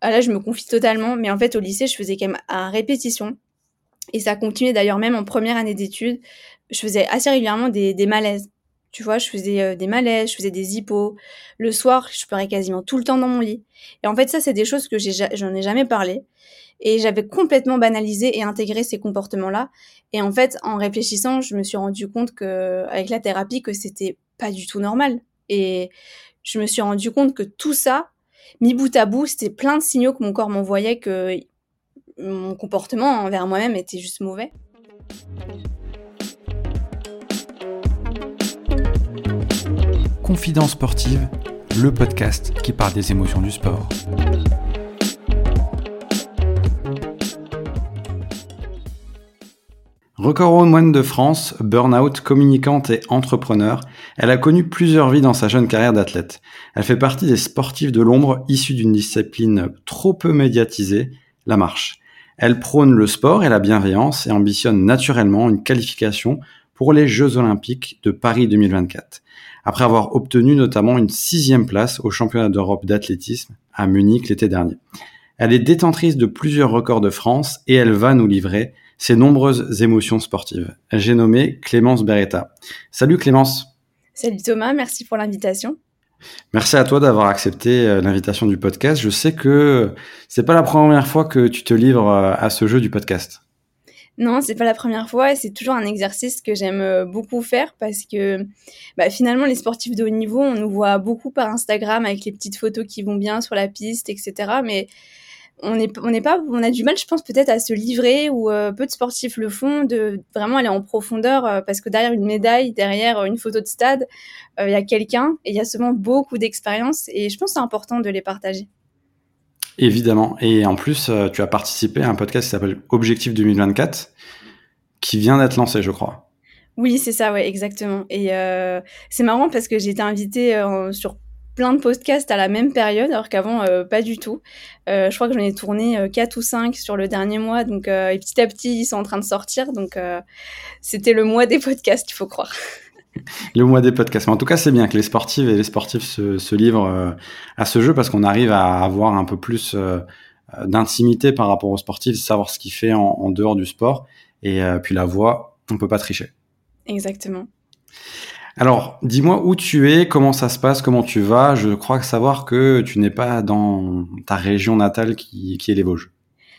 ah là, je me confie totalement, mais en fait, au lycée, je faisais quand même à répétition. Et ça a continué d'ailleurs même en première année d'études. Je faisais assez régulièrement des, des malaises. Tu vois, je faisais euh, des malaises, je faisais des hippos. Le soir, je pleurais quasiment tout le temps dans mon lit. Et en fait, ça, c'est des choses que j'en ai, jamais parlé. Et j'avais complètement banalisé et intégré ces comportements-là. Et en fait, en réfléchissant, je me suis rendu compte que, avec la thérapie, que c'était pas du tout normal. Et je me suis rendu compte que tout ça, mis bout à bout, c'était plein de signaux que mon corps m'envoyait que mon comportement envers moi-même était juste mauvais. Confidence sportive, le podcast qui parle des émotions du sport. Record woman de France, burn-out, communicante et entrepreneur, elle a connu plusieurs vies dans sa jeune carrière d'athlète. Elle fait partie des sportifs de l'ombre issus d'une discipline trop peu médiatisée, la marche. Elle prône le sport et la bienveillance et ambitionne naturellement une qualification pour les Jeux Olympiques de Paris 2024 après avoir obtenu notamment une sixième place au championnat d'Europe d'athlétisme à Munich l'été dernier. Elle est détentrice de plusieurs records de France et elle va nous livrer ses nombreuses émotions sportives. J'ai nommé Clémence Beretta. Salut Clémence. Salut Thomas, merci pour l'invitation. Merci à toi d'avoir accepté euh, l'invitation du podcast. Je sais que c'est pas la première fois que tu te livres euh, à ce jeu du podcast. Non, c'est pas la première fois et c'est toujours un exercice que j'aime euh, beaucoup faire parce que bah, finalement les sportifs de haut niveau, on nous voit beaucoup par Instagram avec les petites photos qui vont bien sur la piste, etc. Mais on n'est on n'est pas, on a du mal, je pense peut-être à se livrer ou euh, peu de sportifs le font, de vraiment aller en profondeur euh, parce que derrière une médaille, derrière une photo de stade, il y a quelqu'un et il y a souvent beaucoup d'expériences et je pense que c'est important de les partager. Évidemment. Et en plus, euh, tu as participé à un podcast qui s'appelle Objectif 2024, qui vient d'être lancé, je crois. Oui, c'est ça, ouais, exactement. Et euh, c'est marrant parce que j'ai été invitée euh, sur plein de podcasts à la même période, alors qu'avant, pas du tout. je crois que j'en ai tourné 4 ou 5 sur le dernier mois, donc et petit à petit, ils sont en train de sortir. Donc, c'était le mois des podcasts, il faut croire. le mois des podcasts. Mais en tout cas, c'est bien que les sportives et les sportifs se, livrent euh, à ce jeu parce qu'on arrive à avoir un peu plus euh, d'intimité par rapport aux sportifs, savoir ce qu'il fait en, dehors du sport. Et euh, puis la voix, on peut pas tricher. Exactement. Alors, dis-moi où tu es, comment ça se passe, comment tu vas. Je crois savoir que tu n'es pas dans ta région natale qui, est les Vosges.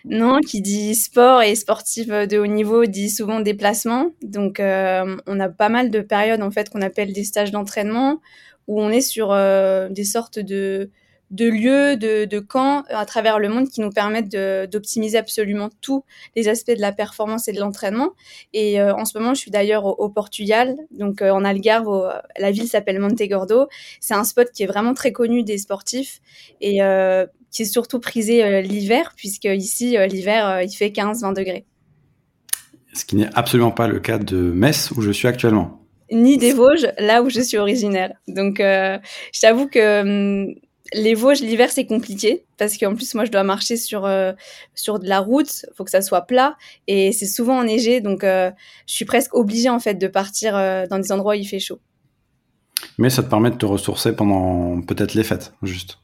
Non, qui dit sport et sportif de haut niveau dit souvent déplacement. Donc, euh, on a pas mal de périodes en fait qu'on appelle des stages d'entraînement où on est sur euh, des sortes de de lieux, de, de camps à travers le monde qui nous permettent d'optimiser absolument tous les aspects de la performance et de l'entraînement. Et euh, en ce moment, je suis d'ailleurs au, Portugal, donc en Algarve, la ville s'appelle Montegordo. C'est un spot qui est vraiment très connu des sportifs et qui est surtout prisé euh, l'hiver, puisque ici, euh, l'hiver, euh, il fait 15-20 degrés. Ce qui n'est absolument pas le cas de Metz, où je suis actuellement. Ni des Vosges, là où je suis originaire. Donc, je t'avoue que hum, les Vosges, l'hiver, c'est compliqué parce qu'en plus, moi, je dois marcher sur sur de la route. Il faut que ça soit plat et c'est souvent enneigé, donc je suis presque obligée en fait de partir dans des endroits où il fait chaud. Mais ça te permet de te ressourcer pendant peut-être les fêtes, juste.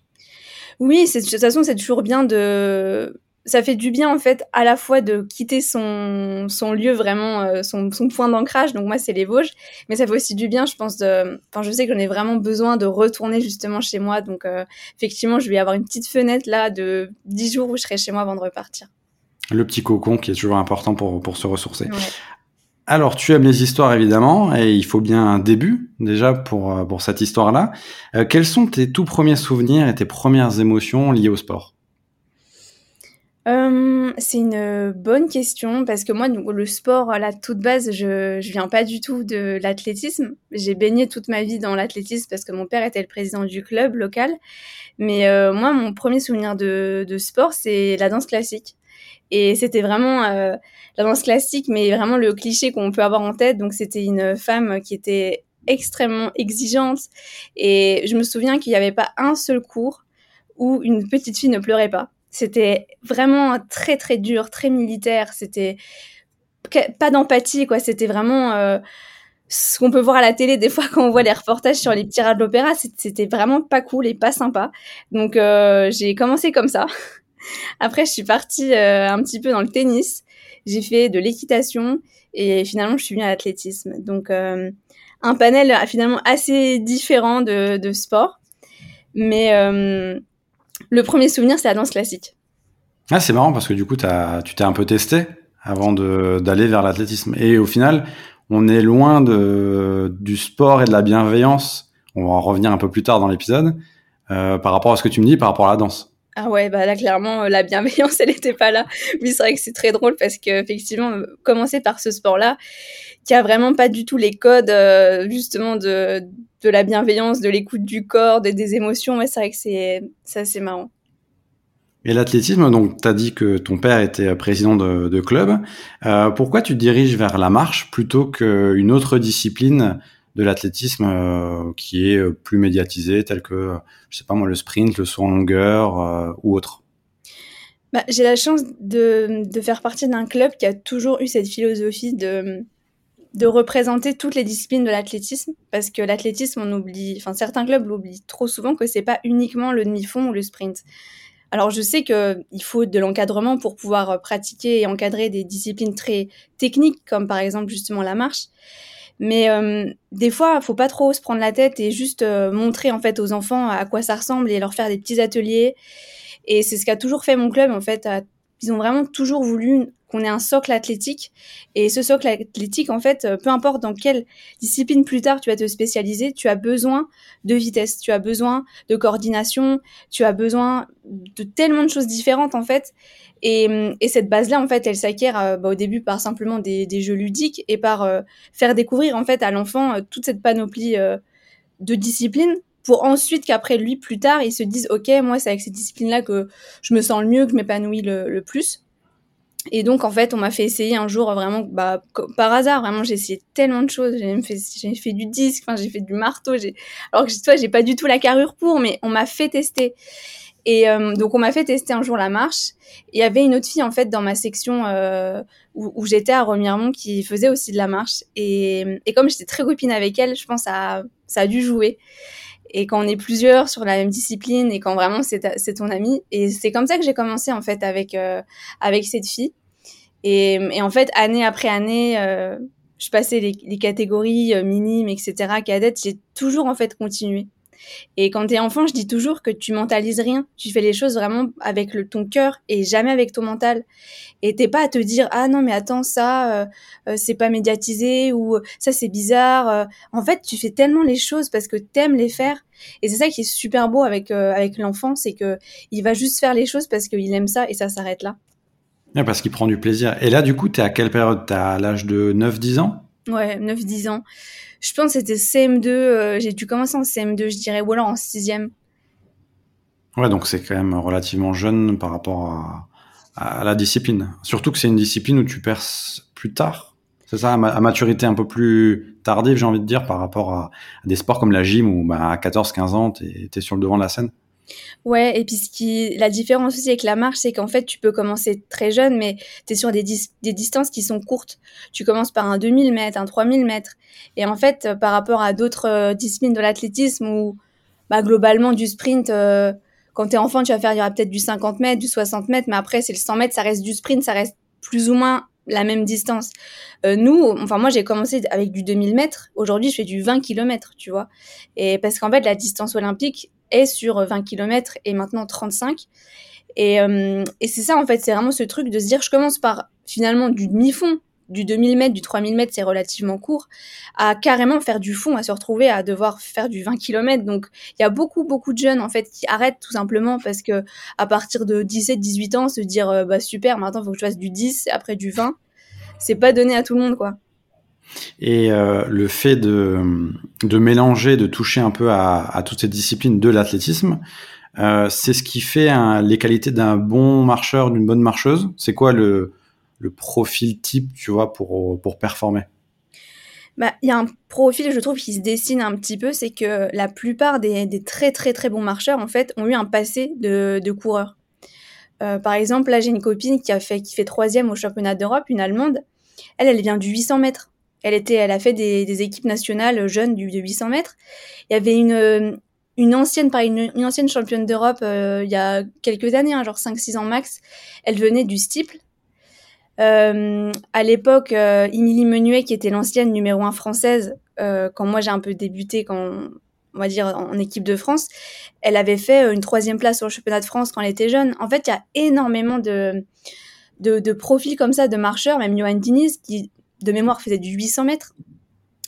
Oui, de toute façon, c'est toujours bien de. Ça fait du bien en fait à la fois de quitter son, son lieu vraiment, euh, son, son point d'ancrage. Donc moi, c'est les Vosges, mais ça fait aussi du bien, je pense. De... Enfin, je sais que j'en ai vraiment besoin de retourner justement chez moi. Donc euh, effectivement, je vais avoir une petite fenêtre là de 10 jours où je serai chez moi avant de repartir. Le petit cocon qui est toujours important pour, pour se ressourcer. Alors, tu aimes les histoires évidemment, et il faut bien un début déjà pour, euh, pour cette histoire-là. Euh, quels sont tes tout premiers souvenirs et tes premières émotions liées au sport? Euh, c'est une bonne question parce que moi, le sport, à la toute base, je, je viens pas du tout de l'athlétisme. J'ai baigné toute ma vie dans l'athlétisme parce que mon père était le président du club local. Mais moi, mon premier souvenir de, de sport, c'est la danse classique. Et c'était vraiment la danse classique, mais vraiment le cliché qu'on peut avoir en tête. Donc c'était une femme qui était extrêmement exigeante. Et je me souviens qu'il n'y avait pas un seul cours où une petite fille ne pleurait pas. C'était vraiment très très dur, très militaire. C'était pas d'empathie, quoi. C'était vraiment euh, ce qu'on peut voir à la télé des fois quand on voit les reportages sur les petits rats de l'opéra. C'était vraiment pas cool et pas sympa. Donc euh, j'ai commencé comme ça. Après, je suis partie euh, un petit peu dans le tennis. J'ai fait de l'équitation et finalement, je suis venue à l'athlétisme. Donc, un panel finalement assez différent de, de sport. Mais le premier souvenir, c'est la danse classique. Ah, c'est marrant parce que du coup, as, tu t'es un peu testé avant d'aller vers l'athlétisme. Et au final, on est loin de, du sport et de la bienveillance. On va en revenir un peu plus tard dans l'épisode euh, par rapport à ce que tu me dis par rapport à la danse. Ah ouais, bah là clairement euh, la bienveillance elle n'était pas là. Oui, c'est vrai que c'est très drôle parce que effectivement euh, commencer par ce sport-là qui a vraiment pas du tout les codes euh, justement de de la bienveillance, de l'écoute du corps, des, des émotions, ouais, c'est vrai que c'est c'est assez marrant. Et l'athlétisme, donc tu as dit que ton père était président de, de club. Euh, pourquoi tu te diriges vers la marche plutôt qu'une autre discipline de l'athlétisme euh, qui est plus médiatisé, tel que, je sais pas moi, le sprint, le saut en longueur euh, ou autre? Bah, J'ai la chance de, de faire partie d'un club qui a toujours eu cette philosophie de, de représenter toutes les disciplines de l'athlétisme, parce que l'athlétisme, on oublie, enfin certains clubs l'oublient trop souvent que c'est pas uniquement le demi-fond ou le sprint. Alors je sais qu'il faut de l'encadrement pour pouvoir pratiquer et encadrer des disciplines très techniques, comme par exemple justement la marche. Mais euh, des fois, faut pas trop se prendre la tête et juste euh, montrer en fait aux enfants à quoi ça ressemble et leur faire des petits ateliers. Et c'est ce qu'a toujours fait mon club en fait. Ils ont vraiment toujours voulu qu'on ait un socle athlétique. Et ce socle athlétique, en fait, euh, peu importe dans quelle discipline plus tard tu vas te spécialiser, tu as besoin de vitesse, tu as besoin de coordination, tu as besoin de tellement de choses différentes en fait. Et, et cette base-là, en fait, elle s'acquiert euh, bah, au début par simplement des, jeux ludiques et par euh, faire découvrir en fait à l'enfant toute cette panoplie de disciplines pour ensuite qu'après lui, plus tard, il se dise ok, moi c'est avec ces disciplines-là que je me sens le mieux, que je m'épanouis le, plus. Et donc en fait, on m'a fait essayer un jour vraiment, bah par hasard, vraiment, j'ai essayé tellement de choses. J'ai fait, fait du disque, j'ai fait du marteau. Alors que toi, j'ai pas du tout la carrure pour, mais on m'a fait tester. Et euh, donc on m'a fait tester un jour la marche. Il y avait une autre fille en fait dans ma section euh, où, où j'étais à Remiremont qui faisait aussi de la marche. Et, et comme j'étais très copine avec elle, je pense que ça, ça a dû jouer. Et quand on est plusieurs sur la même discipline et quand vraiment c'est ton ami. Et c'est comme ça que j'ai commencé en fait avec euh, avec cette fille. Et, et, en fait année après année, euh, je passais les, les catégories euh, minimes, etc. Cadettes, j'ai toujours en fait continué. Et quand t'es enfant, je dis toujours que tu mentalises rien. Tu fais les choses vraiment avec le, ton cœur et jamais avec ton mental. Et t'es pas à te dire ah non mais attends ça euh, euh, c'est pas médiatisé ou ça c'est bizarre. Euh. En fait, tu fais tellement les choses parce que t'aimes les faire. Et c'est ça qui est super beau avec euh, avec l'enfant, c'est que il va juste faire les choses parce qu'il aime ça et ça s'arrête là. Ouais, parce qu'il prend du plaisir. Et là, du coup, t'es à quelle période? T'as à l'âge de 9-10 ans? Ouais, 9-10 ans. Je pense que c'était CM2. Euh, j'ai dû commencer en CM2, je dirais, ou alors en 6 Ouais, donc c'est quand même relativement jeune par rapport à, la discipline. Surtout que c'est une discipline où tu perces plus tard. C'est ça, à, maturité un peu plus tardive, j'ai envie de dire, par rapport à, des sports comme la gym où bah, à 14-15 ans, t'es es sur le devant de la scène. Ouais, et puis la différence aussi avec la marche, c'est qu'en fait, tu peux commencer très jeune, mais tu es sur des, dis des distances qui sont courtes. Tu commences par un 2000 mètres, un 3000 mètres. Et en fait, par rapport à d'autres euh, disciplines de l'athlétisme où, bah, globalement, du sprint, euh, quand t'es enfant, tu vas faire, il y aura peut-être du 50 mètres, du 60 mètres, mais après, c'est le 100 mètres, ça reste du sprint, ça reste plus ou moins la même distance. Euh, nous, enfin moi j'ai commencé avec du 2000 mètres. Aujourd'hui, je fais du 20 km, tu vois. Et parce qu'en fait, la distance olympique, est sur 20 km et maintenant 35. Et, euh, et c'est ça, en fait, c'est vraiment ce truc de se dire, je commence par finalement du demi-fond, du 2000 mètres, du 3000 mètres, c'est relativement court, à carrément faire du fond, à se retrouver à devoir faire du 20 km. Donc, il y a beaucoup, beaucoup de jeunes, en fait, qui arrêtent tout simplement parce que à partir de 17, 18 ans, se dire, euh, bah super, maintenant, il faut que je fasse du 10, après du 20, c'est pas donné à tout le monde, quoi. Et euh, le fait de, de mélanger, de toucher un peu à, toutes ces disciplines de l'athlétisme, euh, c'est ce qui fait les qualités d'un bon marcheur, d'une bonne marcheuse. C'est quoi le, le profil type, tu vois, pour, pour performer? Bah, il y a un profil, je trouve, qui se dessine un petit peu, c'est que la plupart des, des, très très très bons marcheurs, en fait, ont eu un passé de, de coureur. Euh, par exemple, là, j'ai une copine qui a fait qui fait troisième au championnat d'Europe, une Allemande. Elle, elle vient du 800 mètres. Elle était, elle a fait des, équipes nationales jeunes du, de 800 mètres. Il y avait une, une ancienne, par une, ancienne championne d'Europe il y a quelques années, hein, genre 5-6 ans max. Elle venait du steeple. à l'époque, Émilie Menuet, qui était l'ancienne numéro 1 française, quand moi j'ai un peu débuté, quand on va dire en équipe de France, elle avait fait une troisième place au championnat de France quand elle était jeune. En fait, il y a énormément de, de, de, profils comme ça de marcheurs, même Johan Diniz, qui de mémoire faisait du 800 mètres.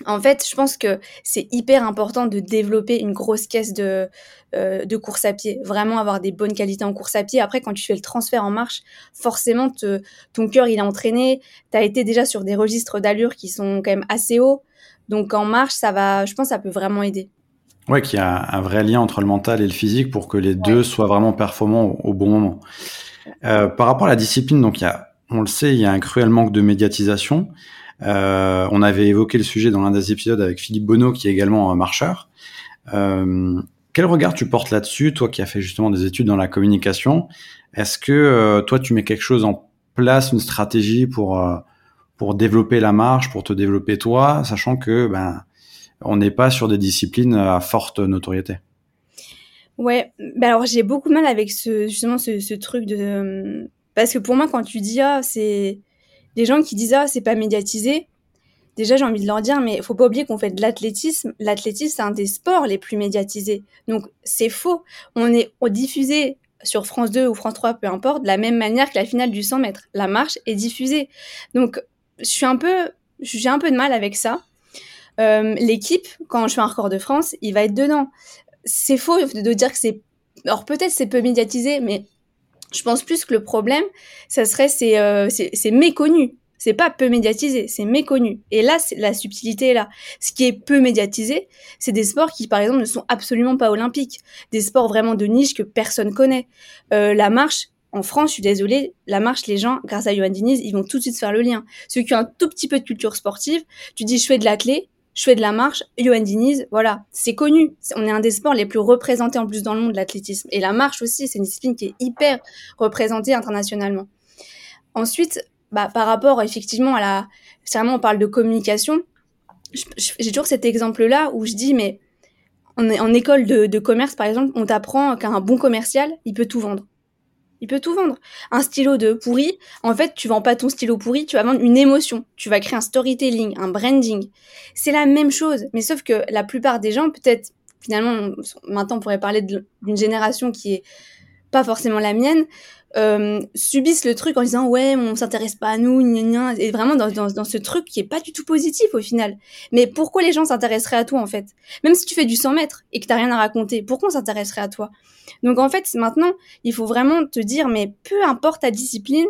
En fait, je pense que c'est hyper important de développer une grosse caisse de, euh, de course à pied, vraiment avoir des bonnes qualités en course à pied. Après, quand tu fais le transfert en marche, forcément, te, ton cœur, il est entraîné. Tu as été déjà sur des registres d'allure qui sont quand même assez hauts. Donc en marche, ça va, je pense, ça peut vraiment aider. Ouais, qu'il y a un vrai lien entre le mental et le physique pour que les deux soient vraiment performants au, bon moment. Euh, par rapport à la discipline, donc il y a, on le sait, il y a un cruel manque de médiatisation. Euh, on avait évoqué le sujet dans l'un des épisodes avec Philippe Bonneau, qui est également marcheur. Euh, quel regard tu portes là-dessus, toi qui as fait justement des études dans la communication? Est-ce que euh, toi tu mets quelque chose en place, une stratégie pour pour développer la marche, pour te développer toi, sachant que ben on n'est pas sur des disciplines à forte notoriété? Ouais, ben alors j'ai beaucoup de mal avec ce justement ce, ce truc de parce que pour moi quand tu dis ah c'est les gens qui disent ah c'est pas médiatisé, déjà j'ai envie de leur dire mais faut pas oublier qu'on fait de l'athlétisme. L'athlétisme c'est un des sports les plus médiatisés. Donc c'est faux. On est diffusé sur France 2 ou France 3, peu importe, de la même manière que la finale du 100 mètres. La marche est diffusée. Donc je suis un peu, j'ai un peu de mal avec ça. Euh, l'équipe, quand je fais un record de France, il va être dedans. C'est faux de dire que c'est, alors peut-être c'est peu médiatisé, mais je pense plus que le problème, ça serait c'est euh, méconnu. C'est pas peu médiatisé, c'est méconnu. Et là, la subtilité est là. Ce qui est peu médiatisé, c'est des sports qui, par exemple, ne sont absolument pas olympiques. Des sports vraiment de niche que personne connaît. Euh, la marche, en France, je suis désolée, la marche, les gens, grâce à Johan Diniz, ils vont tout de suite faire le lien. Ceux qui ont un tout petit peu de culture sportive, tu dis je fais de l'athlé, je fais de la marche, Johan Diniz, voilà, c'est connu. On est un des sports les plus représentés en plus dans le monde, l'athlétisme. Et la marche aussi, c'est une discipline qui est hyper représentée internationalement. Ensuite, bah, par rapport effectivement à la... vraiment on parle de communication. J'ai toujours cet exemple-là où je dis, mais en, en école de, de commerce, par exemple, on t'apprend qu'un bon commercial, il peut tout vendre. Il peut tout vendre. Un stylo de pourri, en fait, tu vends pas ton stylo pourri, tu vas vendre une émotion. Tu vas créer un storytelling, un branding. C'est la même chose, mais sauf que la plupart des gens, peut-être, finalement, maintenant on pourrait parler d'une génération qui est pas forcément la mienne, euh, subissent le truc en disant ouais on s'intéresse pas à nous gna et vraiment dans, dans, ce truc qui est pas du tout positif au final. Mais pourquoi les gens s'intéresseraient à toi en fait? Même si tu fais du 100 mètres et que t'as rien à raconter pourquoi on s'intéresserait à toi? Donc en fait maintenant il faut vraiment te dire mais peu importe ta discipline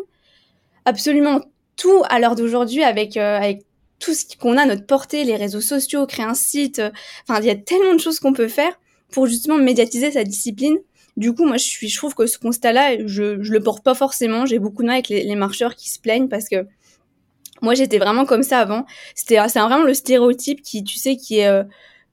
absolument tout à l'heure d'aujourd'hui avec euh, avec tout ce qu'on a notre portée les réseaux sociaux créer un site euh, enfin il y a tellement de choses qu'on peut faire pour justement médiatiser sa discipline du coup, moi, je, suis, je trouve que ce constat-là, je, le porte pas forcément. J'ai beaucoup de mal avec les, marcheurs qui se plaignent parce que moi, j'étais vraiment comme ça avant. C'était, c'est vraiment le stéréotype qui, tu sais, qui est euh,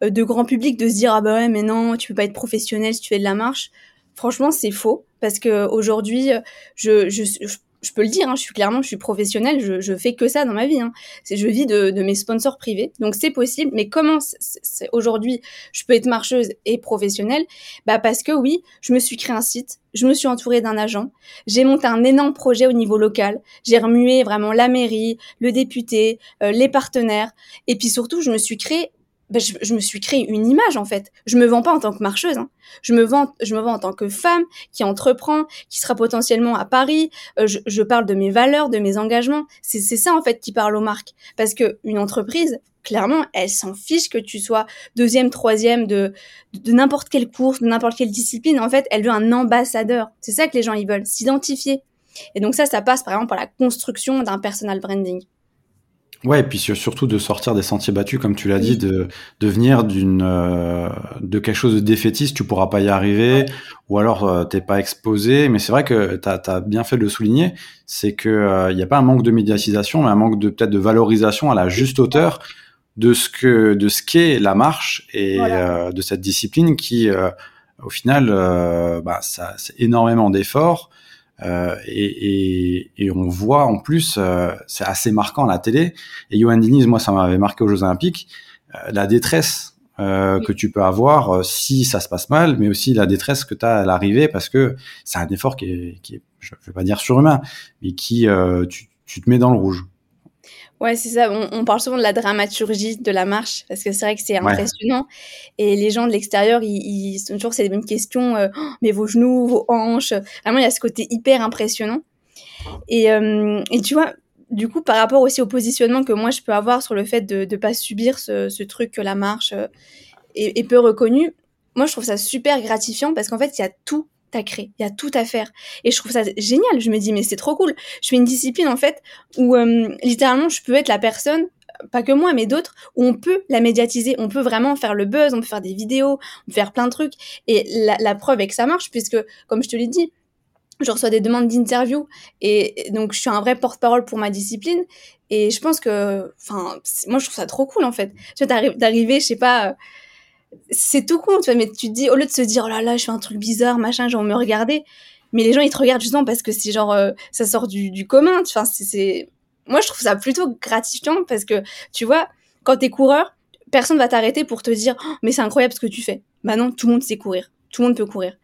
de grand public de se dire ah bah ouais, mais non, tu peux pas être professionnel si tu fais de la marche. Franchement, c'est faux parce que aujourd'hui, je, je je peux le dire, hein, je suis clairement, je suis professionnelle, je, je fais que ça dans ma vie. Hein. C'est, je vis de, mes sponsors privés, donc c'est possible. Mais comment aujourd'hui je peux être marcheuse et professionnelle? Bah parce que oui, je me suis créé un site, je me suis entourée d'un agent, j'ai monté un énorme projet au niveau local, j'ai remué vraiment la mairie, le député, euh, les partenaires, et puis surtout, je me suis créé ben, je, me suis créé une image en fait. Je me vends pas en tant que marcheuse. Hein. Je me vends, je me vends en tant que femme qui entreprend, qui sera potentiellement à Paris. Euh, je, je, parle de mes valeurs, de mes engagements. C'est ça en fait qui parle aux marques. Parce que une entreprise, clairement, elle s'en fiche que tu sois deuxième, troisième de de n'importe quelle course, de n'importe quelle discipline. En fait, elle veut un ambassadeur. C'est ça que les gens ils veulent, s'identifier. Et donc ça, ça passe par exemple par la construction d'un personal branding. Ouais, et puis surtout de sortir des sentiers battus, comme tu l'as dit, de, de venir d'une euh, de quelque chose de défaitiste, tu pourras pas y arriver, ou alors euh, t'es pas exposé. Mais c'est vrai que tu as, bien fait de le souligner, c'est que euh, il n'y a pas un manque de médiatisation, mais un manque de peut-être de valorisation à la juste hauteur de ce que de ce qu'est la marche et de cette discipline qui, au final, bah, ça c'est énormément d'efforts. Euh, et, on voit en plus, euh, c'est assez marquant la télé. Et Johan Diniz, moi, ça m'avait marqué aux Jeux Olympiques, euh, la détresse euh, que tu peux avoir euh, si ça se passe mal, mais aussi la détresse que tu as à l'arrivée parce que c'est un effort qui est, je vais pas dire surhumain, mais qui tu, te mets dans le rouge. Ouais, c'est ça. On, on, parle souvent de la dramaturgie de la marche parce que c'est vrai que c'est impressionnant. Ouais. Et les gens de l'extérieur, ils, ils sont toujours c'est les mêmes questions. Euh, oh, mais vos genoux, vos hanches. Vraiment, il y a ce côté hyper impressionnant. Et, euh, et tu vois, du coup, par rapport aussi au positionnement que moi je peux avoir sur le fait de ne pas subir ce, ce, truc que la marche euh, est, est, peu reconnue, moi je trouve ça super gratifiant parce qu'en fait il y a tout créer, il y a tout à faire. Et je trouve ça génial. Je me dis, mais c'est trop cool. Je fais une discipline en fait où euh, littéralement je peux être la personne pas que moi, mais d'autres, où on peut la médiatiser, on peut vraiment faire le buzz, on peut faire des vidéos, on peut faire plein de trucs. Et la, la preuve est que ça marche, puisque, comme je te l'ai dit, je reçois des demandes d'interview et donc je suis un vrai porte-parole pour ma discipline et je pense que enfin moi je trouve ça trop cool en fait tu vois d'arriver je sais pas c'est tout con tu vois mais tu te dis au lieu de se dire oh là là je fais un truc bizarre machin genre me regarder mais les gens ils te regardent justement parce que c'est genre euh, ça sort du, commun enfin c'est moi je trouve ça plutôt gratifiant parce que tu vois quand t'es coureur personne va t'arrêter pour te dire oh, mais c'est incroyable ce que tu fais. Bah non tout le monde sait courir. Tout le monde peut courir.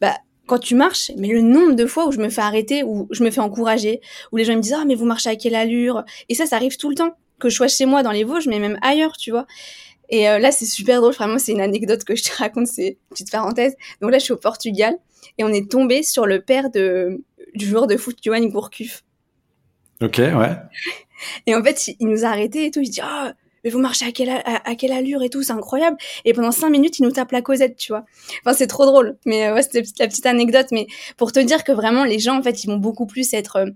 Bah quand tu marches, mais le nombre de fois où je me fais arrêter, où je me fais encourager, où les gens me disent ah mais vous marchez à quelle allure? Et ça ça arrive tout le temps que je sois chez moi dans les Vosges mais même ailleurs tu vois et euh, là c'est super drôle vraiment c'est une anecdote que je te raconte c'est une petite parenthèse donc là je suis au Portugal et on est tombé sur le père de du joueur de foot Johan Gourcuff ok ouais et en fait il nous a arrêtés et tout il dit oh, mais vous marchez à quelle, à, à quelle allure et tout, c'est incroyable. Et pendant cinq minutes, il nous tape la causette, tu vois. Enfin, c'est trop drôle. Mais euh, ouais, c'était la petite anecdote. Mais pour te dire que vraiment, les gens, en fait, ils vont beaucoup plus être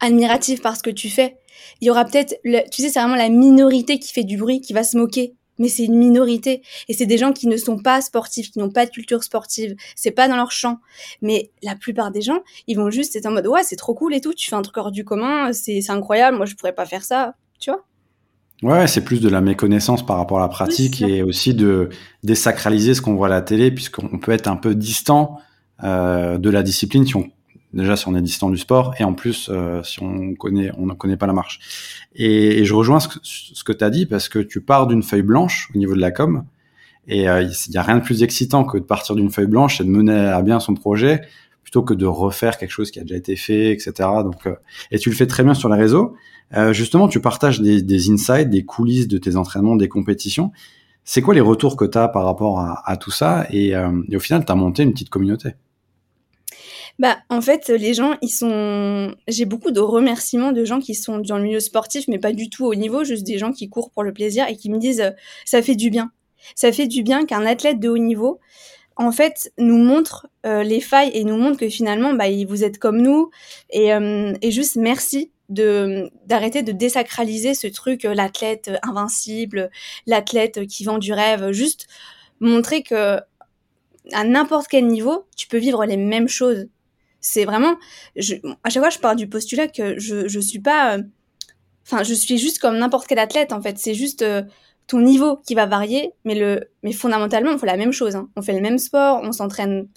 admiratifs par ce que tu fais. Il y aura peut-être, tu sais, c'est vraiment la minorité qui fait du bruit, qui va se moquer. Mais c'est une minorité. Et c'est des gens qui ne sont pas sportifs, qui n'ont pas de culture sportive. C'est pas dans leur champ. Mais la plupart des gens, ils vont juste être en mode, ouais, c'est trop cool et tout. Tu fais un truc hors du commun. C'est incroyable. Moi, je pourrais pas faire ça. Tu vois? Ouais, c'est plus de la méconnaissance par rapport à la pratique oui, et aussi de désacraliser ce qu'on voit à la télé, puisqu'on peut être un peu distant euh, de la discipline si on déjà si on est distant du sport et en plus euh, si on connaît on ne connaît pas la marche. Et, et je rejoins ce que, tu as dit parce que tu pars d'une feuille blanche au niveau de la com et euh, il y a rien de plus excitant que de partir d'une feuille blanche et de mener à bien son projet plutôt que de refaire quelque chose qui a déjà été fait, etc. Donc, euh, et tu le fais très bien sur les réseaux. Euh, justement, tu partages des, des insights, des coulisses de tes entraînements, des compétitions. C'est quoi les retours que tu as par rapport à, à tout ça? Et, euh, et, au final, tu as monté une petite communauté bah, en fait, les gens, ils sont. J'ai beaucoup de remerciements de gens qui sont dans le milieu sportif, mais pas du tout au niveau, juste des gens qui courent pour le plaisir et qui me disent ça fait du bien. Ça fait du bien qu'un athlète de haut niveau, en fait, nous montre euh, les failles et nous montre que finalement, bah, vous êtes comme nous. Et, euh, et juste merci de d'arrêter de désacraliser ce truc euh, l'athlète invincible l'athlète qui vend du rêve juste montrer que à n'importe quel niveau tu peux vivre les mêmes choses c'est vraiment à chaque fois je pars du postulat que je je suis pas enfin euh, je suis juste comme n'importe quel athlète en fait c'est juste euh, ton niveau qui va varier mais le mais fondamentalement on fait la même chose hein. on fait le même sport on s'entraîne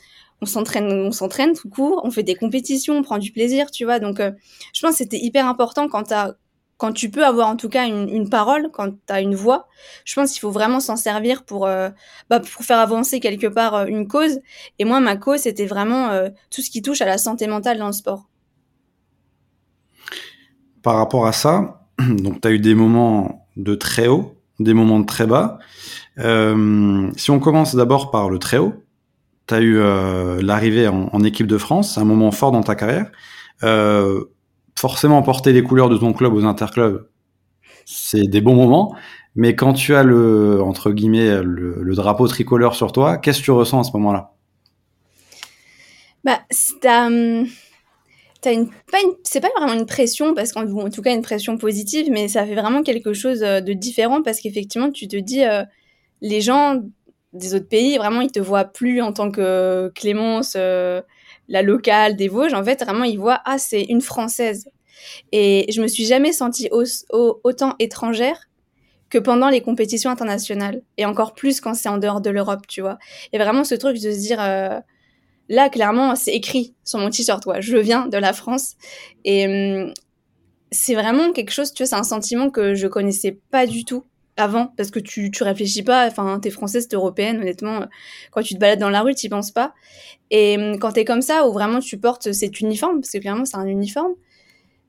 on s'entraîne, on s'entraîne tout court, on fait des compétitions, on prend du plaisir, tu vois. Donc, euh, je pense que c'était hyper important quand t'as, quand tu peux avoir en tout cas une, parole, quand tu as une voix. Je pense qu'il faut vraiment s'en servir pour, euh, bah, faire avancer quelque part euh, une cause. Et moi, ma cause, c'était vraiment euh, tout ce qui touche à la santé mentale dans le sport. Par rapport à ça, donc tu as eu des moments de très haut, des moments de très bas. Si on commence d'abord par le très haut, tu as eu l'arrivée en, équipe de France, un moment fort dans ta carrière. Forcément, porter les couleurs de ton club aux interclubs, c'est des bons moments. Mais quand tu as le entre guillemets le, drapeau tricolore sur toi, qu'est-ce que tu ressens à ce moment-là? Bah, t'as hum, une, pas une, c'est pas vraiment une pression parce qu'en en tout cas une pression positive, mais ça fait vraiment quelque chose euh, de différent parce qu'effectivement tu te dis euh, les gens des autres pays, vraiment, ils te voient plus en tant que Clémence, euh, la locale des Vosges. En fait, vraiment, ils voient, ah, c'est une Française. Et je me suis jamais sentie au, au, autant étrangère que pendant les compétitions internationales. Et encore plus quand c'est en dehors de l'Europe, tu vois. Et vraiment ce truc de se dire, euh, là, clairement, c'est écrit sur mon t-shirt, toi, je viens de la France. Et hum, c'est vraiment quelque chose, tu vois, c'est un sentiment que je connaissais pas du tout avant parce que tu tu réfléchis pas enfin t'es française t'es européenne honnêtement quand tu te balades dans la rue tu penses pas et hum, quand t'es comme ça où vraiment tu portes cet uniforme parce que clairement c'est un uniforme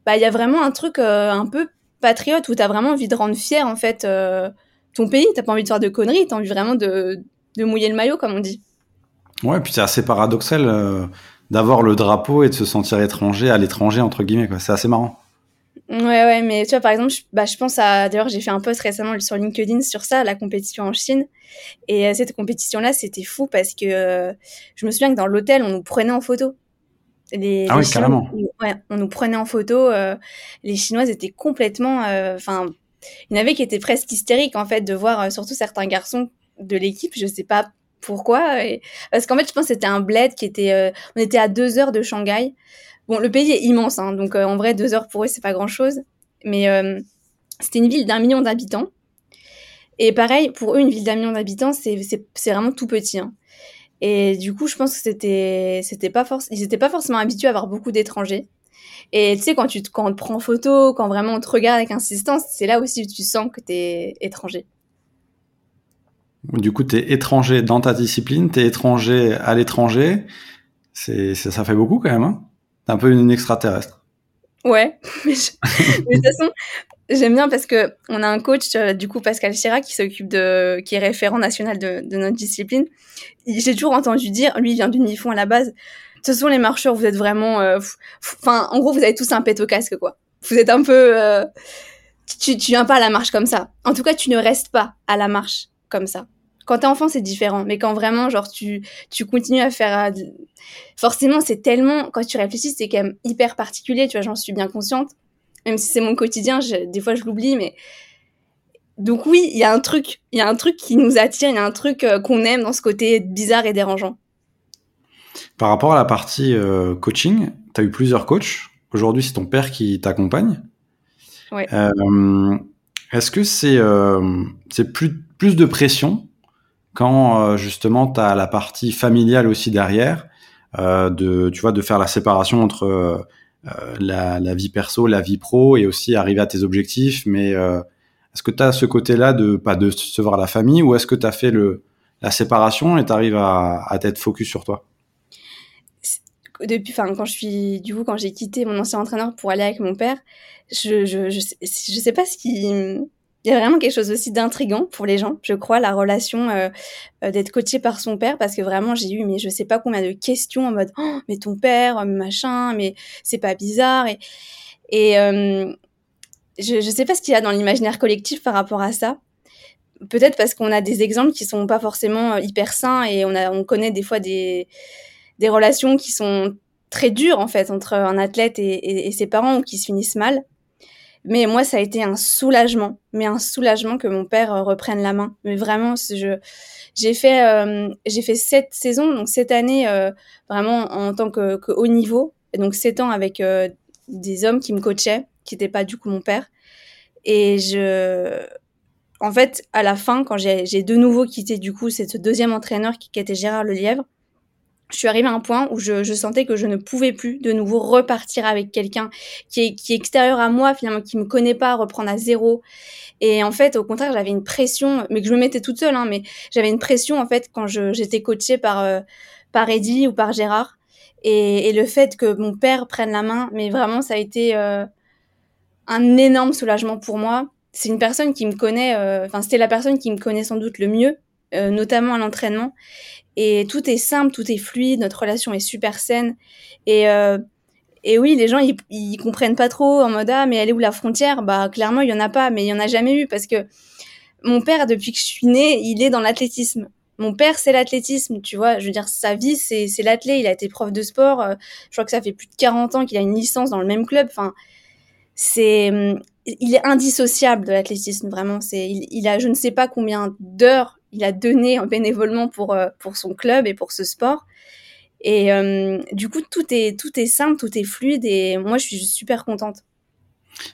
bah il y a vraiment un truc euh, un peu patriote où t'as vraiment envie de rendre fier en fait euh, ton pays t'as pas envie de faire de conneries t'as envie vraiment de de mouiller le maillot comme on dit ouais puis c'est assez paradoxal euh, d'avoir le drapeau et de se sentir étranger à l'étranger entre guillemets c'est assez marrant Ouais, ouais, mais tu vois, par exemple, je, bah, je pense à. D'ailleurs, j'ai fait un post récemment sur LinkedIn sur ça, la compétition en Chine. Et cette compétition-là, c'était fou parce que je me souviens que dans l'hôtel, on nous prenait en photo. Les, ah oui, carrément. Ouais, on nous prenait en photo. Euh, les Chinoises étaient complètement. Enfin, il y en avait qui étaient presque hystériques, en fait, de voir surtout certains garçons de l'équipe. Je sais pas pourquoi. Et... Parce qu'en fait, je pense que c'était un bled qui était. on était à deux heures de Shanghai. Bon, le pays est immense, hein, donc euh, en vrai, deux heures pour eux, c'est pas grand-chose. Mais euh, c'était une ville d'un million d'habitants. Et pareil, pour eux, une ville d'un million d'habitants, c'est vraiment tout petit. Hein. Et du coup, je pense que c'était c'était pas forcément ils étaient pas forcément habitués à avoir beaucoup d'étrangers. Et tu sais, quand tu te, quand on te prend en photo, quand vraiment on te regarde avec insistance, c'est là aussi où tu sens que tu es étranger. Du coup, tu es étranger dans ta discipline, tu es étranger à l'étranger. C'est ça fait beaucoup quand même. Hein un peu une extraterrestre. Ouais, mais, de toute façon, j'aime bien parce que on a un coach, euh, du coup Pascal Chirac, qui s'occupe de, qui est référent national de, notre discipline. J'ai toujours entendu dire, lui il vient du Nifon à la base. Ce sont les marcheurs, vous êtes vraiment, euh, enfin, en gros, vous avez tous un pet au casque, quoi. Vous êtes un peu, euh, tu, tu viens pas à la marche comme ça. En tout cas, tu ne restes pas à la marche comme ça. Quand t'es enfant, c'est différent. Mais quand vraiment, genre, tu, tu continues à faire. Euh, forcément, c'est tellement. Quand tu réfléchis, c'est quand même hyper particulier. Tu vois, j'en suis bien consciente. Même si c'est mon quotidien, des fois, je l'oublie. Mais. Donc, oui, il y a un truc. Il y a un truc qui nous attire. Il y a un truc euh, qu'on aime dans ce côté bizarre et dérangeant. Par rapport à la partie euh, coaching, tu as eu plusieurs coachs. Aujourd'hui, c'est ton père qui t'accompagne. Ouais. Est-ce que c'est c'est plus, plus de pression quand euh, justement tu as la partie familiale aussi derrière, euh, de, tu vois, de faire la séparation entre euh, la, la, vie perso, la vie pro et aussi arriver à tes objectifs. Mais est-ce que tu as ce côté-là de pas de se voir la famille ou est-ce que tu as fait le, la séparation et tu arrives à, à t'être focus sur toi? Depuis, enfin, quand je suis, du coup, quand j'ai quitté mon ancien entraîneur pour aller avec mon père, je, je, je, je sais pas ce qui, il y a vraiment quelque chose aussi d'intrigant pour les gens, je crois, la relation euh, euh, d'être coaché par son père, parce que vraiment j'ai eu, mais je sais pas combien de questions en mode, oh, mais ton père, machin, mais c'est pas bizarre et euh, je je sais pas ce qu'il y a dans l'imaginaire collectif par rapport à ça. Peut-être parce qu'on a des exemples qui sont pas forcément hyper sains et on connaît des fois des relations qui sont très dures en fait entre un athlète et ses parents ou qui se finissent mal. Mais moi, ça a été un soulagement, mais un soulagement que mon père euh, reprenne la main. Mais vraiment, je, j'ai fait, euh, j'ai fait sept saisons, donc cette année euh, vraiment en tant que, que, haut niveau, et donc sept ans avec des hommes qui me coachaient, qui n'étaient pas du coup mon père. Et je, en fait, à la fin, quand j'ai, de nouveau quitté du coup, c'est ce deuxième entraîneur qui, qui était Gérard Lelièvre, je suis arrivée à un point où je, je, sentais que je ne pouvais plus de nouveau repartir avec quelqu'un qui est, qui est extérieur à moi, finalement, qui me connaît pas, reprendre à zéro. Et en fait, au contraire, j'avais une pression, mais que je me mettais toute seule, hein, mais j'avais une pression, en fait, quand j'étais coachée par, euh, par Eddie ou par Gérard. Et, et, le fait que mon père prenne la main, mais vraiment, ça a été euh, un énorme soulagement pour moi. C'est une personne qui me connaît, euh, enfin, c'était la personne qui me connaît sans doute le mieux, euh, notamment à l'entraînement. Et tout est simple, tout est fluide, notre relation est super saine. Et, euh, et oui, les gens, ils, ils comprennent pas trop en mode Ah, mais elle est où la frontière? Bah, clairement, il y en a pas, mais il y en a jamais eu parce que mon père, depuis que je suis née, il est dans l'athlétisme. Mon père, c'est l'athlétisme, tu vois. Je veux dire, sa vie, c'est, l'athlé. Il a été prof de sport. Euh, je crois que ça fait plus de 40 ans qu'il a une licence dans le même club. Enfin, c'est, il est indissociable de l'athlétisme, vraiment. C'est, il, il a je ne sais pas combien d'heures il a donné bénévolement pour, euh, pour son club et pour ce sport. Et euh, du coup, tout est, tout est simple, tout est fluide et moi, je suis super contente.